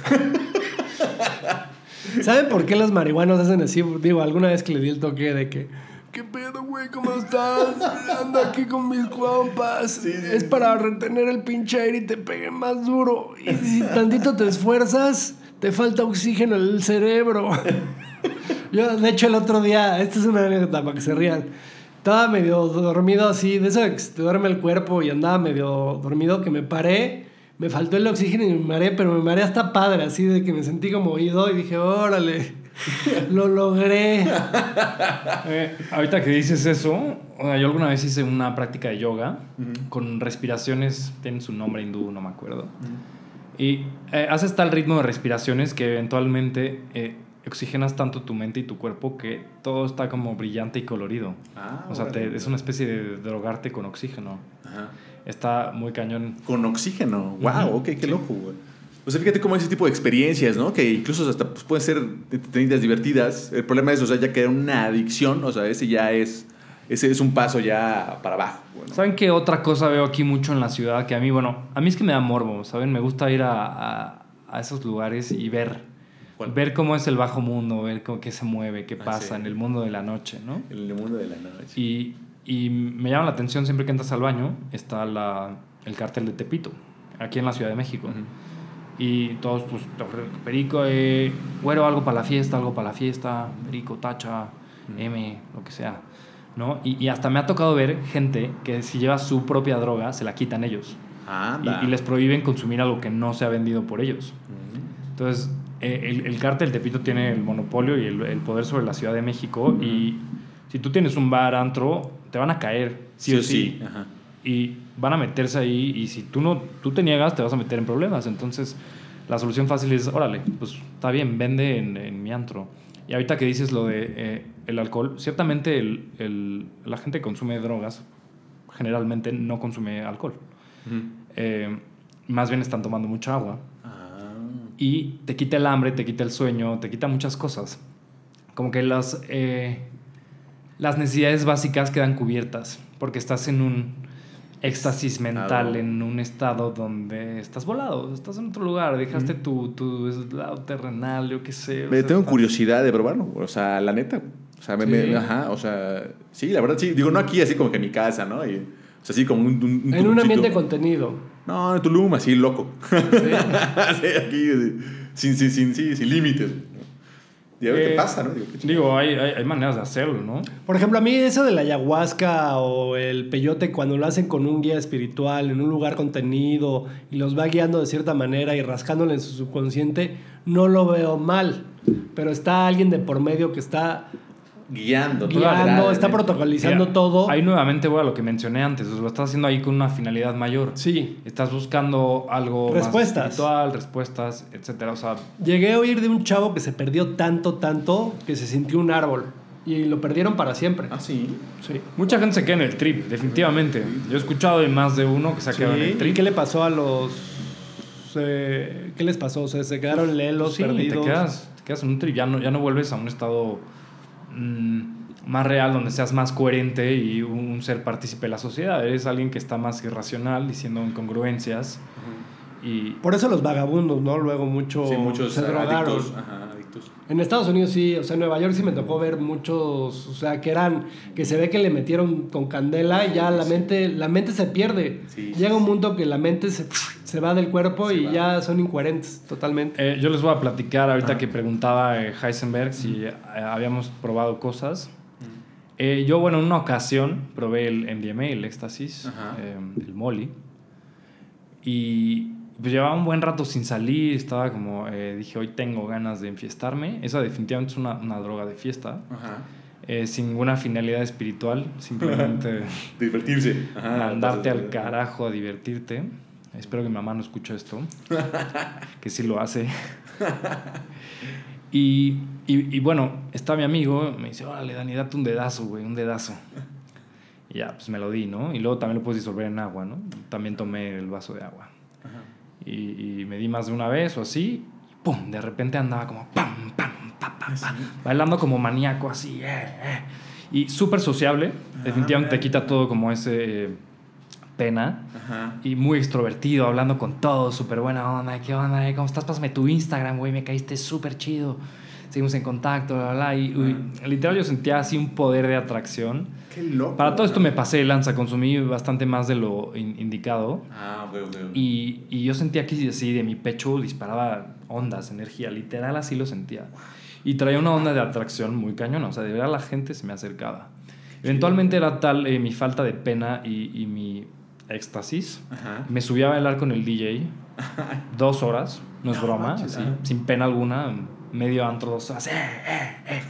¿Saben por qué los marihuanos hacen así? Digo, alguna vez que le di el toque de que, ¿qué pedo, güey? ¿Cómo estás? Ando aquí con mis compas. Es para retener el pinche aire y te pegue más duro. Y si tantito te esfuerzas, te falta oxígeno en el cerebro. Yo, de hecho, el otro día, esta es una anécdota para que se rían. Estaba medio dormido así, de eso que se te duerme el cuerpo y andaba medio dormido, que me paré, me faltó el oxígeno y me mareé, pero me mareé hasta padre, así de que me sentí como oído y dije, órale, lo logré. Eh, ahorita que dices eso, o sea, yo alguna vez hice una práctica de yoga con respiraciones, tienen su nombre hindú, no me acuerdo. Y eh, haces tal ritmo de respiraciones que eventualmente eh, oxigenas tanto tu mente y tu cuerpo que todo está como brillante y colorido. Ah, o sea, te- es una especie de drogarte con oxígeno. Ajá. Está muy cañón. Con oxígeno. Wow, Ujú, ok, qué sí. loco, güey. O sea, fíjate cómo ese tipo de experiencias, ¿no? Que incluso hasta pues, pueden ser entretenidas, divertidas. El problema es, o sea, ya que era una adicción, o sea, ese ya es, ese es un paso ya para abajo. ¿Saben qué otra cosa veo aquí mucho en la ciudad? Que a mí, bueno, a mí es que me da morbo, ¿saben? Me gusta ir a, a- a esos lugares y ver. ¿Cuál? Ver cómo es el bajo mundo, ver cómo, qué se mueve, qué Ah, pasa sí. en el mundo de la noche, ¿no? En el mundo de la noche. Y, y me llama la atención siempre que entras al baño, está la, el cártel de Tepito, aquí en la Ciudad de México. Y todos, pues, perico, eh, güero, algo para la fiesta, algo para la fiesta, perico, tacha, M, lo que sea. ¿no? Y, y hasta me ha tocado ver gente que si lleva su propia droga, se la quitan ellos. Anda. Y, y les prohíben consumir algo que no se ha vendido por ellos. Entonces, eh, el, el cártel Tepito tiene el monopolio y el, el poder sobre la Ciudad de México. Y si tú tienes un bar, antro, te van a caer, sí, o sí. Ajá. Y van a meterse ahí. Y si tú no tú te niegas, te vas a meter en problemas. Entonces, la solución fácil es: órale, pues está bien, vende en, en mi antro. Y ahorita que dices lo de eh, el alcohol, ciertamente el, el- la gente que consume drogas generalmente no consume alcohol. Eh, más bien están tomando mucha agua. Y te quita el hambre, te quita el sueño, te quita muchas cosas. Como que las, eh, las necesidades básicas quedan cubiertas porque estás en un éxtasis mental, en un estado donde estás volado, estás en otro lugar, dejaste tu, tu lado terrenal, yo qué sé. o Me sea, tengo estás- curiosidad de probarlo, o sea, la neta. O sea, me, me- Sí. ajá, o sea, sí, la verdad sí. Digo, no aquí así como que en mi casa, ¿no? Y, o sea, así como un, un, un En un ambiente contenido. No, en Tulum, así loco. Sí, aquí, eh, sin, sin, sin, sí, sin límites. Y a ver qué Eh, pasa, ¿no? Digo. Digo, hay, hay, hay maneras de hacerlo, ¿no? Por ejemplo, a mí eso de la ayahuasca o el peyote cuando lo hacen con un guía espiritual en un lugar contenido y los va guiando de cierta manera y rascándole en su subconsciente, no lo veo mal. Pero está alguien de por medio que está guiando, guiando, está protocolizando Mira, todo. Ahí nuevamente voy a lo que mencioné antes, o sea, lo estás haciendo ahí con una finalidad mayor. Sí. Estás buscando algo Respuestas. más espiritual, respuestas, etcétera. O sea, Llegué a oír de un chavo que se perdió tanto, tanto, que se sintió un árbol. Y lo perdieron para siempre. Ah, sí. Sí. mucha gente se queda en el trip, definitivamente. Yo he escuchado de más de uno que se ha quedado en el ¿Y trip. qué le pasó a los... eh, ¿Qué les pasó? O sea, se quedaron lelos, Sí, perdidos. te quedas, te quedas en un trip, ya no, ya no vuelves a un estado más real, donde seas más coherente y un, ser partícipe de la sociedad. Eres alguien que está más irracional, diciendo incongruencias. Y Por eso los vagabundos, ¿no? Luego mucho Sí, muchos se drogaron. adictos. Ajá, En Estados Unidos sí, o sea, en Nueva York sí me tocó ver muchos, o sea, que eran, que se ve que le metieron con candela y ya la mente, la mente se pierde. Sí, Llega sí, un sí. punto que la mente se, se va del cuerpo Se y va. ya son incoherentes totalmente. Eh, yo les voy a platicar ahorita Ajá. que preguntaba eh, Heisenberg si eh, habíamos probado cosas. Eh, yo, bueno, en una ocasión probé el MDMA, el éxtasis, eh, el Molly. Y pues llevaba un buen rato sin salir, estaba como, eh, dije, hoy tengo ganas de enfiestarme. Esa definitivamente es una, una droga de fiesta, Ajá. eh, sin ninguna finalidad espiritual, simplemente Divertirse. Ajá. mandarte al Entonces, carajo a divertirte. Espero que mi mamá no escuche esto, que sí lo hace. Y, y, y bueno, está mi amigo, me dice, órale, Dani, date un dedazo, güey, un dedazo. Y ya, pues me lo di, ¿no? Y luego también lo puedes disolver en agua, ¿no? También tomé el vaso de agua. Y, y me di más de una vez o así, y ¡pum! De repente andaba como ¡pam, pam, pam, pam, pam! Bailando como maníaco, así, eh, eh. Y súper sociable, definitivamente te quita todo como ese eh, pena. Ajá. Y muy extrovertido, hablando con todos, súper buena onda. ¿Qué onda? eh? ¿Cómo estás? Pásame tu Instagram, güey. Me caíste súper chido. Seguimos en contacto, bla, bla, bla. Y uy, literal yo sentía así un poder de atracción. Qué loco. Para todo esto me pasé de lanza, consumí bastante más de lo in- indicado. Ah, ok, ok. ok. Y, y yo sentía que así de mi pecho disparaba ondas, energía, literal así lo sentía. Y traía una onda de atracción muy cañona, o sea, de verdad la gente se me acercaba. Eventualmente era tal eh, mi falta de pena y, y mi éxtasis. Ajá. Me subí a bailar con el DJ dos horas, no es broma, manches, así, sin pena alguna, medio antro, dos horas. eh, eh, eh.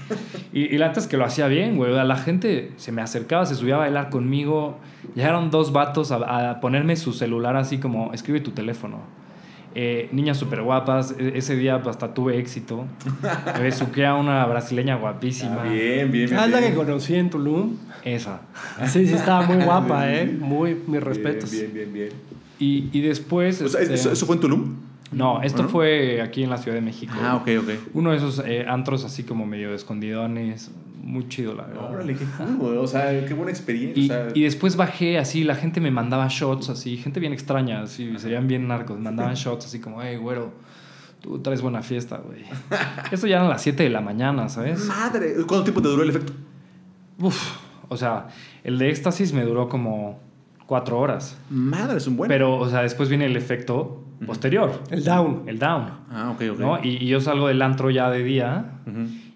Y, y la neta es que lo hacía bien, güey. La gente se me acercaba, se subía a bailar conmigo. Llegaron dos vatos a, a ponerme su celular así como, escribe tu teléfono. Eh, niñas súper guapas. E- ese día hasta tuve éxito. Me besuqué a una brasileña guapísima. Ah, bien, bien, bien. Ah, es la que bien. conocí en Tulum. Esa. Sí, sí, estaba muy guapa, ¿eh? Muy, mis respetos. Bien, bien, bien. Y, y después... O sea, este, ¿eso, eso fue en Tulum? No, esto fue aquí en la Ciudad de México. Ah, ok, ok. Uno de esos eh, antros así como medio de escondidones. Muy chido, la verdad. Órale, qué cool. O sea, qué buena experiencia. Y, o sea, y después bajé así, la gente me mandaba shots así, gente bien extraña, así, serían bien narcos, me mandaban shots así como, hey, güero, tú traes buena fiesta, güey. Esto ya eran las 7 de la mañana, ¿sabes? Madre, ¿cuánto tiempo te duró el efecto? Uf, o sea, el de éxtasis me duró como 4 horas. Madre, es un buen. Pero, o sea, después viene el efecto posterior, El down. el down, Ah, ok, ok. ¿no? Y, y yo salgo del antro ya de día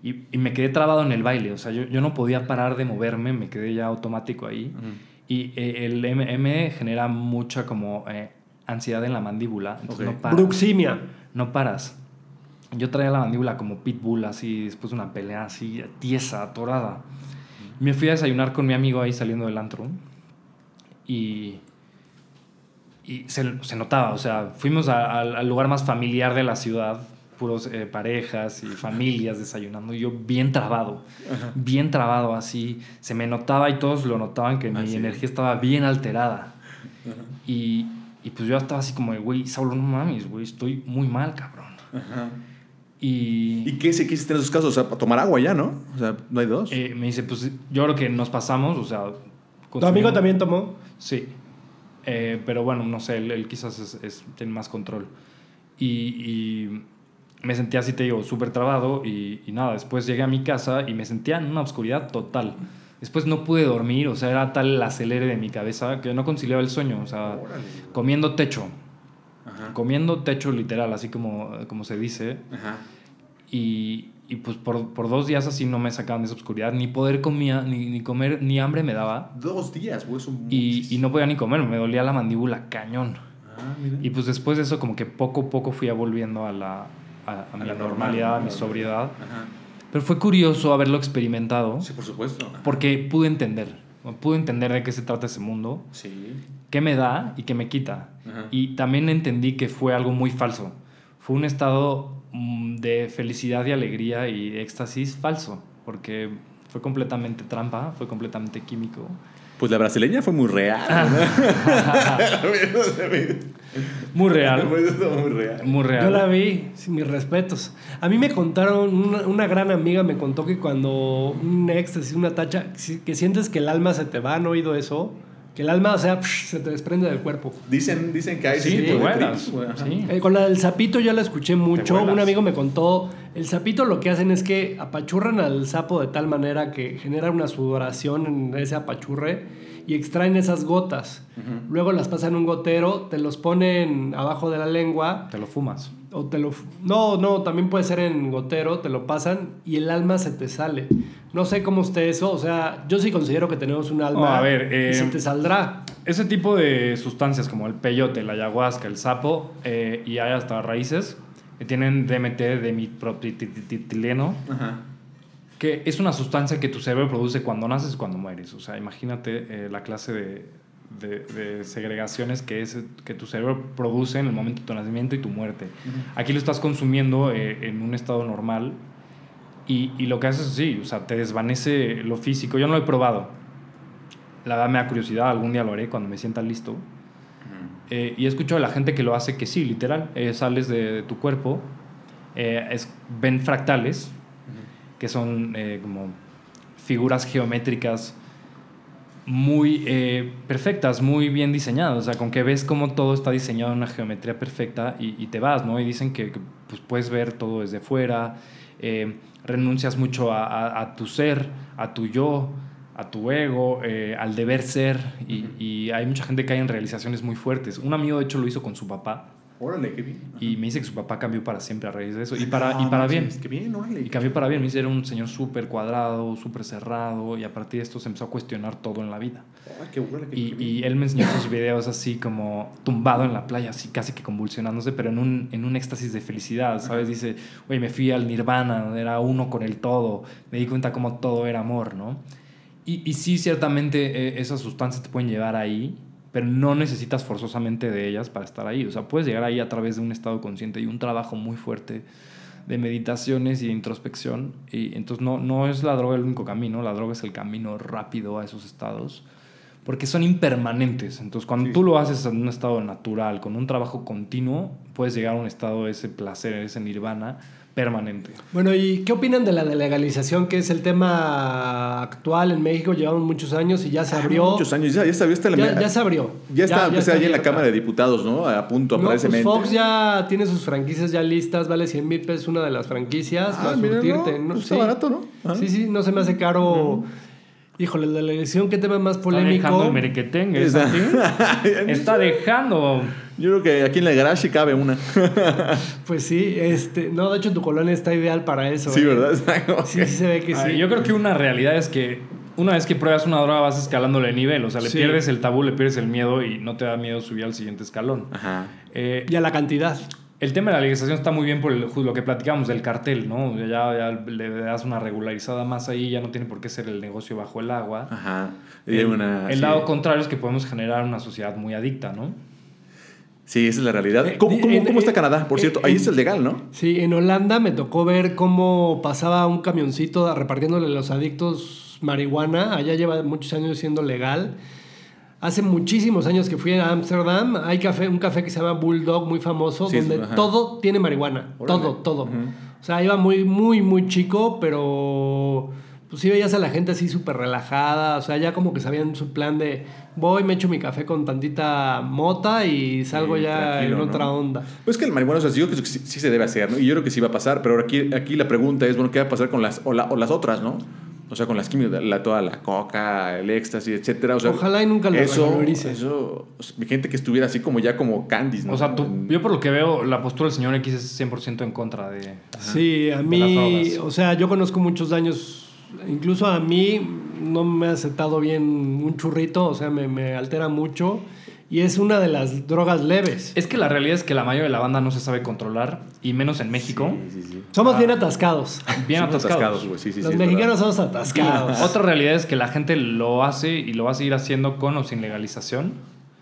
y, y me quedé trabado en el baile, o sea, yo, yo no podía parar de moverme, me quedé ya automático ahí. Y eh, el MM genera mucha como eh, ansiedad en la mandíbula. Entonces Ok. no paras. Bruximia. No paras. Yo traía la mandíbula como pitbull, así, después de una pelea así, tiesa, atorada. Me fui a desayunar con mi amigo ahí saliendo del antro. Y, y se, se notaba, o sea, fuimos a- al- al lugar más familiar de la ciudad, puros eh, parejas y familias desayunando, y yo bien trabado, bien trabado así, se me notaba y todos lo notaban que mi Ah, sí. energía estaba bien alterada. Y, y pues yo estaba así como, de, güey, Saulo, no mames, güey, estoy muy mal, cabrón. Ajá. Y, ¿Y qué se qué hiciste en esos casos? O sea, para tomar agua ya, ¿no? O sea, no hay dos. eh, me dice, pues yo creo que nos pasamos, o sea... ¿Tu amigo también tomó? Sí. Eh, pero bueno, no sé, él, él quizás es- es- tiene más control. Y, y me sentía así, te digo, súper trabado y, y nada, después llegué a mi casa y me sentía en una oscuridad total. Después no pude dormir, o sea, era tal el acelere de mi cabeza que no conciliaba el sueño, o sea, Órale. comiendo techo, Ajá. comiendo techo literal, así como, como se dice. Ajá. Y, y pues por, por dos días así no me sacaban de esa oscuridad, ni poder comía, ni, ni comer, ni hambre me daba. Dos días, güey. son Y, no podía ni comer, me dolía la mandíbula cañón. Ah, mira. Y pues después de eso como que poco a poco fui a volviendo a la, a, a mi la normalidad, a mi sobriedad. Ajá. Pero fue curioso haberlo experimentado Sí, por supuesto. porque pude entender, pude entender de qué se trata ese mundo, Sí. qué me da y qué me quita. Ajá. Y también entendí que fue algo muy falso. Fue un estado de felicidad y alegría y éxtasis falso, porque fue completamente trampa, fue completamente químico. Pues la brasileña fue muy real. Muy real, muy real. muy real. Yo la vi, sí, mis respetos. A mí me contaron, una, una gran amiga me contó que cuando un éxtasis, una tacha, que sientes que el alma se te va, ¿han oído eso? Que el alma, o sea, psh, se te desprende del cuerpo. Dicen, dicen que hay ese Sí, tipo te de trips. Sí. Eh, con la del sapito ya la escuché mucho. Un amigo me contó, el sapito lo que hacen es que apachurran al sapo de tal manera que genera una sudoración en ese apachurre y extraen esas gotas. Luego las pasan a un gotero, te los ponen abajo de la lengua Te lo fumas. o te lo... No, no, también puede ser en gotero, te lo pasan y el alma se te sale. No sé cómo esté eso, o sea, yo sí considero que tenemos un alma Oh, a ver, y eh, se te saldrá. Ese tipo de sustancias como el peyote, la ayahuasca, el sapo eh, y hay hasta raíces que tienen DMT, demipropitileno, que es una sustancia que tu cerebro produce cuando naces y cuando mueres. O sea, imagínate eh, la clase de, de- de segregaciones que, es, que tu cerebro produce en el momento de tu nacimiento y tu muerte. Aquí lo estás consumiendo eh, en un estado normal y, y lo que haces es sí, o sea, te desvanece lo físico. Yo no lo he probado. La verdad me da curiosidad, algún día lo haré cuando me sienta listo. Eh, y he escuchado de la gente que lo hace que sí, literal, eh, sales de, de tu cuerpo, eh, es- ven fractales, que son eh, como figuras geométricas muy eh, perfectas, muy bien diseñadas, o sea, con que ves cómo todo está diseñado en una geometría perfecta y, y te vas, ¿no? Y dicen que, que, pues, puedes ver todo desde fuera, eh, renuncias mucho a, a- a tu ser, a tu yo, a tu ego, eh, al deber ser, y, y hay mucha gente que hay en realizaciones muy fuertes. Un amigo, de hecho, lo hizo con su papá, Órale, qué bien. y me dice que su papá cambió para siempre a raíz de eso, y para, y No, para bien. Qué bien, órale. Y cambió para bien. Me dice, era un señor súper cuadrado, súper cerrado, y a partir de esto se empezó a cuestionar todo en la vida. Ay, qué órale, qué- Y, qué bien. y él me enseñó esos videos así como tumbado en la playa, así casi que convulsionándose, pero en un, en un éxtasis de felicidad, ¿sabes? Dice, oye, me fui al nirvana, era uno con el todo, me di cuenta como todo era amor, ¿no? Y, y sí, ciertamente eh, esas sustancias te pueden llevar ahí, pero no necesitas forzosamente de ellas para estar ahí. O sea, puedes llegar ahí a través de un estado consciente y un trabajo muy fuerte de meditaciones y de introspección. Y entonces no, no es la droga el único camino, la droga es el camino rápido a esos estados, porque son impermanentes. Entonces cuando tú lo haces en un estado natural, con un trabajo continuo, puedes llegar a un estado de ese placer, ese nirvana permanente. Bueno, ¿y qué opinan de la legalización, que es el tema actual en México? Llevamos muchos años y ya se abrió. Muchos años, ya, ya se abrió. Está la- Ya, ya se abrió. Ya está, ya está ahí en la. Cámara de Diputados, ¿no? A punto, No, pues. Fox ya tiene sus franquicias ya listas, vale 100 mil pesos una de las franquicias Ah, para mira, surtirte. no, ¿no? está Sí. barato, ¿no? Ah. Sí, sí, no se me hace caro. Híjole, la elección, ¿qué tema más Está dejando polémico? el merequetén, ¿es Está- así? Está dejando. Yo creo que aquí en la garage cabe una. Pues sí, este, no, de hecho tu colonia está ideal para eso. Sí, ¿eh? ¿verdad? Sí, sí se ve que Ay, sí. Yo creo que una realidad es que una vez que pruebas una droga vas escalándole de nivel. O sea, le Sí. pierdes el tabú, le pierdes el miedo y no te da miedo subir al siguiente escalón. Ajá. Eh, Y a la cantidad. El tema de la legalización está muy bien por el- lo que platicamos del cartel, ¿no? Ya, ya le das una regularizada más ahí, ya no tiene por qué ser el negocio bajo el agua. Ajá. Y El, una, el sí. lado contrario es que podemos generar una sociedad muy adicta, ¿no? Sí, esa es la realidad. Eh, ¿Cómo, cómo- en- cómo está en- Canadá? Por cierto, ahí es el legal, ¿no? Sí, en Holanda me tocó ver cómo pasaba un camioncito repartiéndole a los adictos marihuana. Allá lleva muchos años siendo legal. Hace muchísimos años que fui a Ámsterdam, hay café, un café que se llama Bulldog, muy famoso, Sí, donde ajá. todo tiene marihuana. Órale. Todo, todo. O sea, iba muy, muy, muy chico, pero pues sí veías a la gente así súper relajada. O sea, ya como que sabían su plan de voy, me echo mi café con tantita mota y salgo Sí, ya en ¿no? otra onda. Pues que el marihuana, o sea, yo creo que sí, sí se debe hacer, ¿no? Y yo creo que sí va a pasar, pero aquí, aquí la pregunta es, bueno, ¿qué va a pasar con las, o, la- o las otras, ¿no? O sea, con las químicas, la, toda la coca, el éxtasis, etcétera. O sea, Ojalá y nunca lo eso, revalorice. eso, o sea, gente que estuviera así como ya como candies, ¿no? O sea, tú- yo por lo que veo, la postura del señor X es 100% en contra de... Sí, a mí, o sea, yo conozco muchos daños, incluso a mí no me ha aceptado bien un churrito, o sea, me, me altera mucho y es una de las drogas leves. Es que la realidad es que la mayoría de la banda no se sabe controlar, y menos en México. Sí, sí, sí. Somos Ah. bien atascados. Bien Somos atascados. güey, sí, sí, sí, Los mexicanos verdad. somos atascados. Otra realidad es que la gente lo hace y lo va a seguir haciendo con o sin legalización.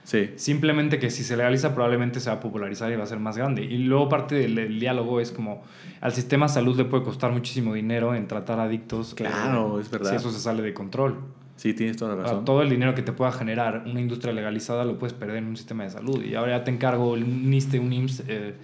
Sí. Simplemente que si se legaliza probablemente se va a popularizar y va a ser más grande. Y luego parte del, del diálogo es como al sistema de salud le puede costar muchísimo dinero en tratar adictos. Claro, eh, es verdad. Si eso se sale de control. Sí, tienes toda la razón. todo el dinero que te pueda generar una industria legalizada lo puedes perder en un sistema de salud. Y ahora ya te encargo un NISTE, un IMSS eh,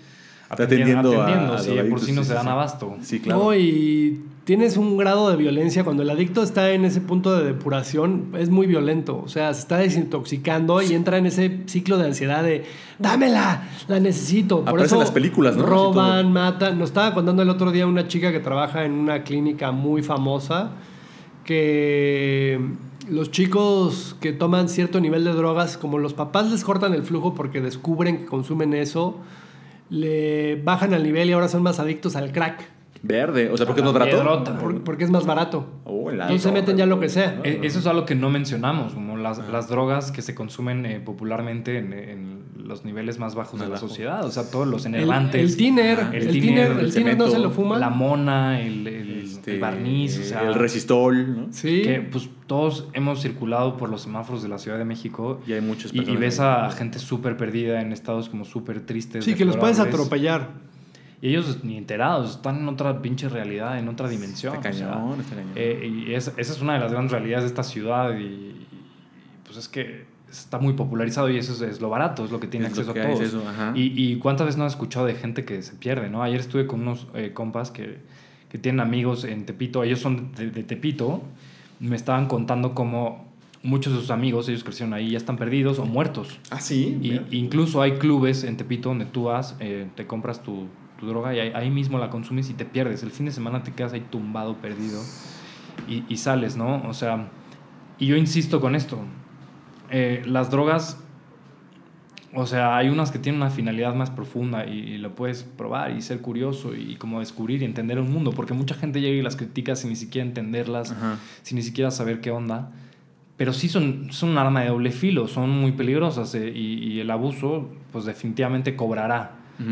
Está atendiendo a- a si de por drogadictos, sí no sí, se sí, dan sí. abasto. Sí, claro. No, y tienes un grado de violencia cuando el adicto está en ese punto de depuración, es muy violento, o sea, se está desintoxicando y entra en ese ciclo de ansiedad de dámela, la necesito. Por Aparece eso en las películas, ¿no? Roban, matan. Nos estaba contando el otro día una chica que trabaja en una clínica muy famosa que los chicos que toman cierto nivel de drogas, como los papás les cortan el flujo porque descubren que consumen eso, le bajan al nivel y ahora son más adictos al crack. Verde, o sea, porque trató. piedrota. por- porque es más barato. Oh, Entonces se meten ya lo que sea. Eh, Eso es algo que no mencionamos, como las, las drogas que se consumen eh, popularmente en, en los niveles más bajos Más de la sociedad. O sea, todos los El, enervantes. el tiner, Ajá. el, tiner, el el tiner no se lo fuman. La mona, el, el- Este, el barniz, o sea, el resistol, ¿no? sí. que pues todos hemos circulado por los semáforos de la Ciudad de México Y hay muchas y, y ves a gente súper perdida en estados como súper tristes. sí, que los puedes atropellar. Y ellos ni enterados, están en otra pinche realidad, en otra dimensión. Sea, cañón, está cañón. eh, y es- esa es una de las grandes realidades de esta ciudad y, y, pues es que está muy popularizado y eso es, es lo barato, es lo que tiene Es acceso que a todos. es eso, y, y cuántas veces no has escuchado de gente que se pierde, ¿no? Ayer estuve con unos eh, compas que, que tienen amigos en Tepito, ellos son de, de Tepito, me estaban contando cómo muchos de sus amigos, ellos crecieron ahí, ya están perdidos o muertos. Ah, sí. Y, incluso hay clubes en Tepito donde tú vas, eh, te compras tu, tu droga y ahí, ahí mismo la consumes y te pierdes. El fin de semana te quedas ahí tumbado, perdido y, y sales, ¿no? O sea, y yo insisto con esto. eh, las drogas, o sea, hay unas que tienen una finalidad más profunda y, y lo puedes probar y ser curioso y como descubrir y entender un mundo, porque mucha gente llega y las critica sin ni siquiera entenderlas, Ajá. sin ni siquiera saber qué onda. Pero sí son, son un arma de doble filo, son muy peligrosas eh, y, y el abuso, pues definitivamente cobrará.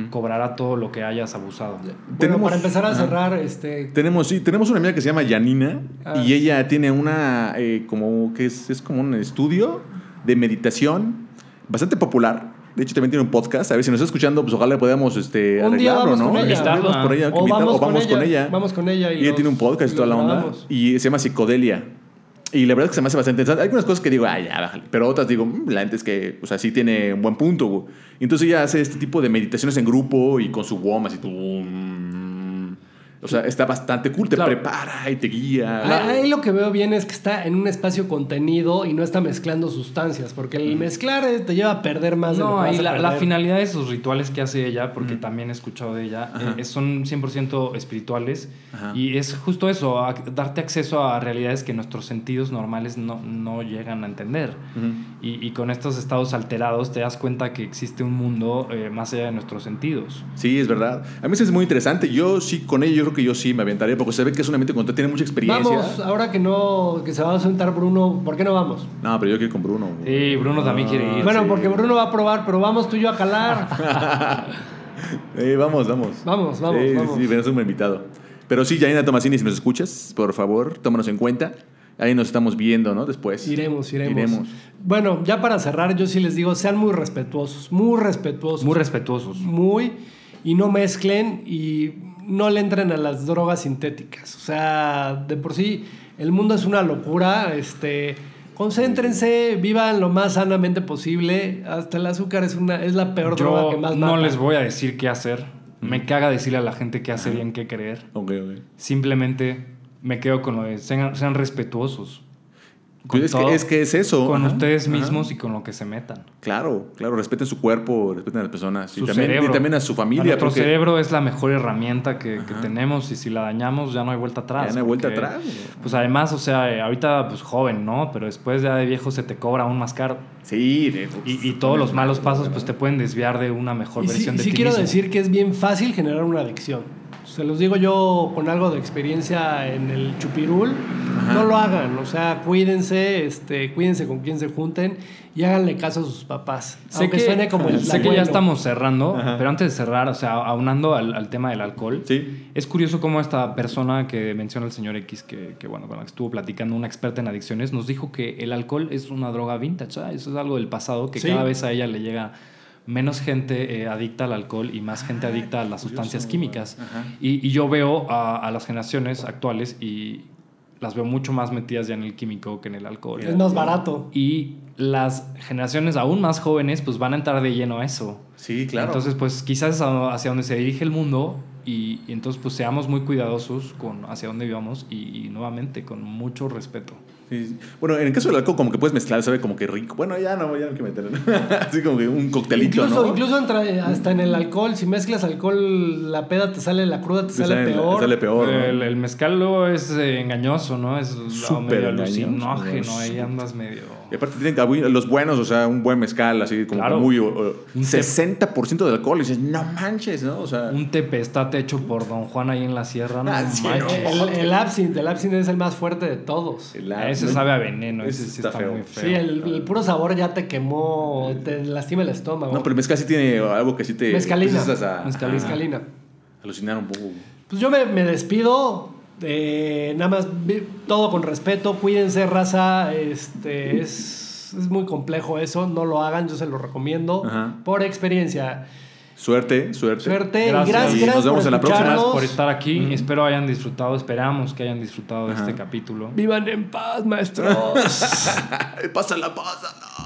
Cobrará todo lo que hayas abusado. Bueno, Tenemos- para empezar a Ajá. cerrar, este, Tenemos, sí, tenemos una amiga que se llama Janina Ah. y ella tiene una, eh, como que es, es como un estudio de meditación bastante popular. De hecho, también tiene un podcast. A ver si nos está escuchando, pues ojalá podamos este, Un arreglarlo, vamos ¿no? con ella. Invitarnos por ella, O vamos vamos con con ella, vamos con ella y Y ella los- tiene un podcast y toda la onda. grabamos. Y se llama Psicodelia. Y la verdad es que se me hace bastante interesante. Hay algunas cosas que digo, ay, ya, bájale. Pero otras digo, "Mm, la gente es que, o sea, sí tiene un buen punto. güey. Entonces ella hace este tipo de meditaciones en grupo y con su WOM así, tú. mm. O sea, está bastante cool. Te Claro. prepara y te guía. Ah, Ahí lo que veo bien es que está en un espacio contenido y no está mezclando sustancias, porque el mezclar eh, te lleva a perder más de lo No, que vas y a la, la finalidad de esos rituales que hace ella, porque también he escuchado de ella, eh, son 100% espirituales Ajá. y es justo eso, a- darte acceso a realidades que nuestros sentidos normales no, no llegan a entender. Ujú. Y, y con estos estados alterados te das cuenta que existe un mundo eh, más allá de nuestros sentidos. Sí, es verdad. A mí sí es muy interesante. Yo sí, con ella, yo creo que yo sí me aventaría, porque se ve que es una mente con tiene mucha experiencia. Vamos, ahora que no, que se va a sentar Bruno, ¿por qué no vamos? No, pero yo quiero ir con Bruno. Sí, Bruno también quiere ir. bueno, sí. porque Bruno va a probar, pero vamos tú y yo a calar. Eh, vamos, vamos. Vamos, vamos, Sí, vamos. Sí, eres un invitado. Pero sí, Janina Tomasini, si nos escuchas, por favor, tómanos en cuenta. Ahí nos estamos viendo, ¿no? Después. Iremos, iremos, Iremos. Bueno, ya para cerrar, yo sí les digo, sean muy respetuosos, muy respetuosos. Muy respetuosos. muy y no mezclen y no le entren a las drogas sintéticas. O sea, de por sí el mundo es una locura, este concéntrense, vivan lo más sanamente posible. Hasta el azúcar es una es la peor droga que más no mata. les voy a decir qué hacer. Me caga decirle a la gente qué hacer y en qué creer. Ok, ok. Simplemente me quedo con lo de sean, sean respetuosos. Pues es, todo, que, es que es eso. Con Ajá, ustedes ajá. mismos y con lo que se metan. Claro, claro, respeten su cuerpo, respeten a las personas. Y también, cerebro. y también a su familia. nuestro porque cerebro es la mejor herramienta que, tenemos y si la dañamos ya no hay vuelta atrás. Ya no hay vuelta porque, atrás. Pues además, o sea, eh, ahorita pues joven, ¿no? Pero después ya de viejo se te cobra aún más caro. Sí, de- Y, y todos los malos pasos pues te pueden desviar de una mejor Y sí, versión de sí ti quiero mismo. decir que es bien fácil generar una adicción. Se los digo yo con algo de experiencia en el chupirul. Ajá. No lo hagan, o sea, cuídense, este, cuídense con quien se junten y háganle caso a sus papás. Sé Aunque que, suene como el sé que ya estamos cerrando, Ajá. pero antes de cerrar, o sea, aunando al, al tema del alcohol, Sí. es curioso cómo esta persona que menciona el señor X, que, que, bueno, con la que estuvo platicando, una experta en adicciones, nos dijo que el alcohol es una droga vintage, ¿ah? eso es algo del pasado, que Sí. cada vez a ella le llega menos gente eh, adicta al alcohol y más gente adicta a las sustancias químicas. Y, y yo veo a, a las generaciones actuales y las veo mucho más metidas ya en el químico que en el alcohol. Es más barato. Y las generaciones aún más jóvenes pues van a entrar de lleno a eso. Sí, claro. Entonces pues quizás es hacia donde se dirige el mundo y, y entonces pues seamos muy cuidadosos con hacia dónde vivamos y, y nuevamente con mucho respeto. Sí. Bueno, en el caso del alcohol, como que puedes mezclar, sabe como que rico. Bueno, ya no, ya no quiero meterlo. Así como que un coctelito, Incluso, ¿no? incluso entra hasta en el alcohol, si mezclas alcohol, la peda te sale, la cruda te Te sale, sale- peor. te sale peor. ¿no? el, el mezcal luego es eh, engañoso, ¿no? Es Súper medio engañoso, alucinógeno, ¿no? ahí andas medio... Y aparte tienen los buenos, o sea, un buen mezcal, así como Claro. muy... o- o- Un té- 60% de alcohol. Y dices, no manches, ¿no? O sea... Un tepestate hecho por Don Juan ahí en la sierra, no Ah, sí. El, el absinthe, el absinthe es el más fuerte de todos. el- Ese sabe a veneno, ese, ese sí está está, feo. muy feo. Sí, el, el puro sabor ya te quemó, te lastima el estómago. No, pero el mezcal sí tiene algo que sí te... Mezcalina. empiezas a- Mezcalina. a alucinar un poco. Pues yo me, me despido. Eh, nada más todo con respeto. Cuídense, raza. Este es, es muy complejo eso. No lo hagan, yo se lo recomiendo. Ajá. Por experiencia. Suerte, suerte. Suerte. Gracias. Y gracias, gracias nos vemos por en la próxima. Gracias por estar aquí. Espero hayan disfrutado, esperamos que hayan disfrutado de este capítulo. Vivan en paz, maestros. pásala, pásala.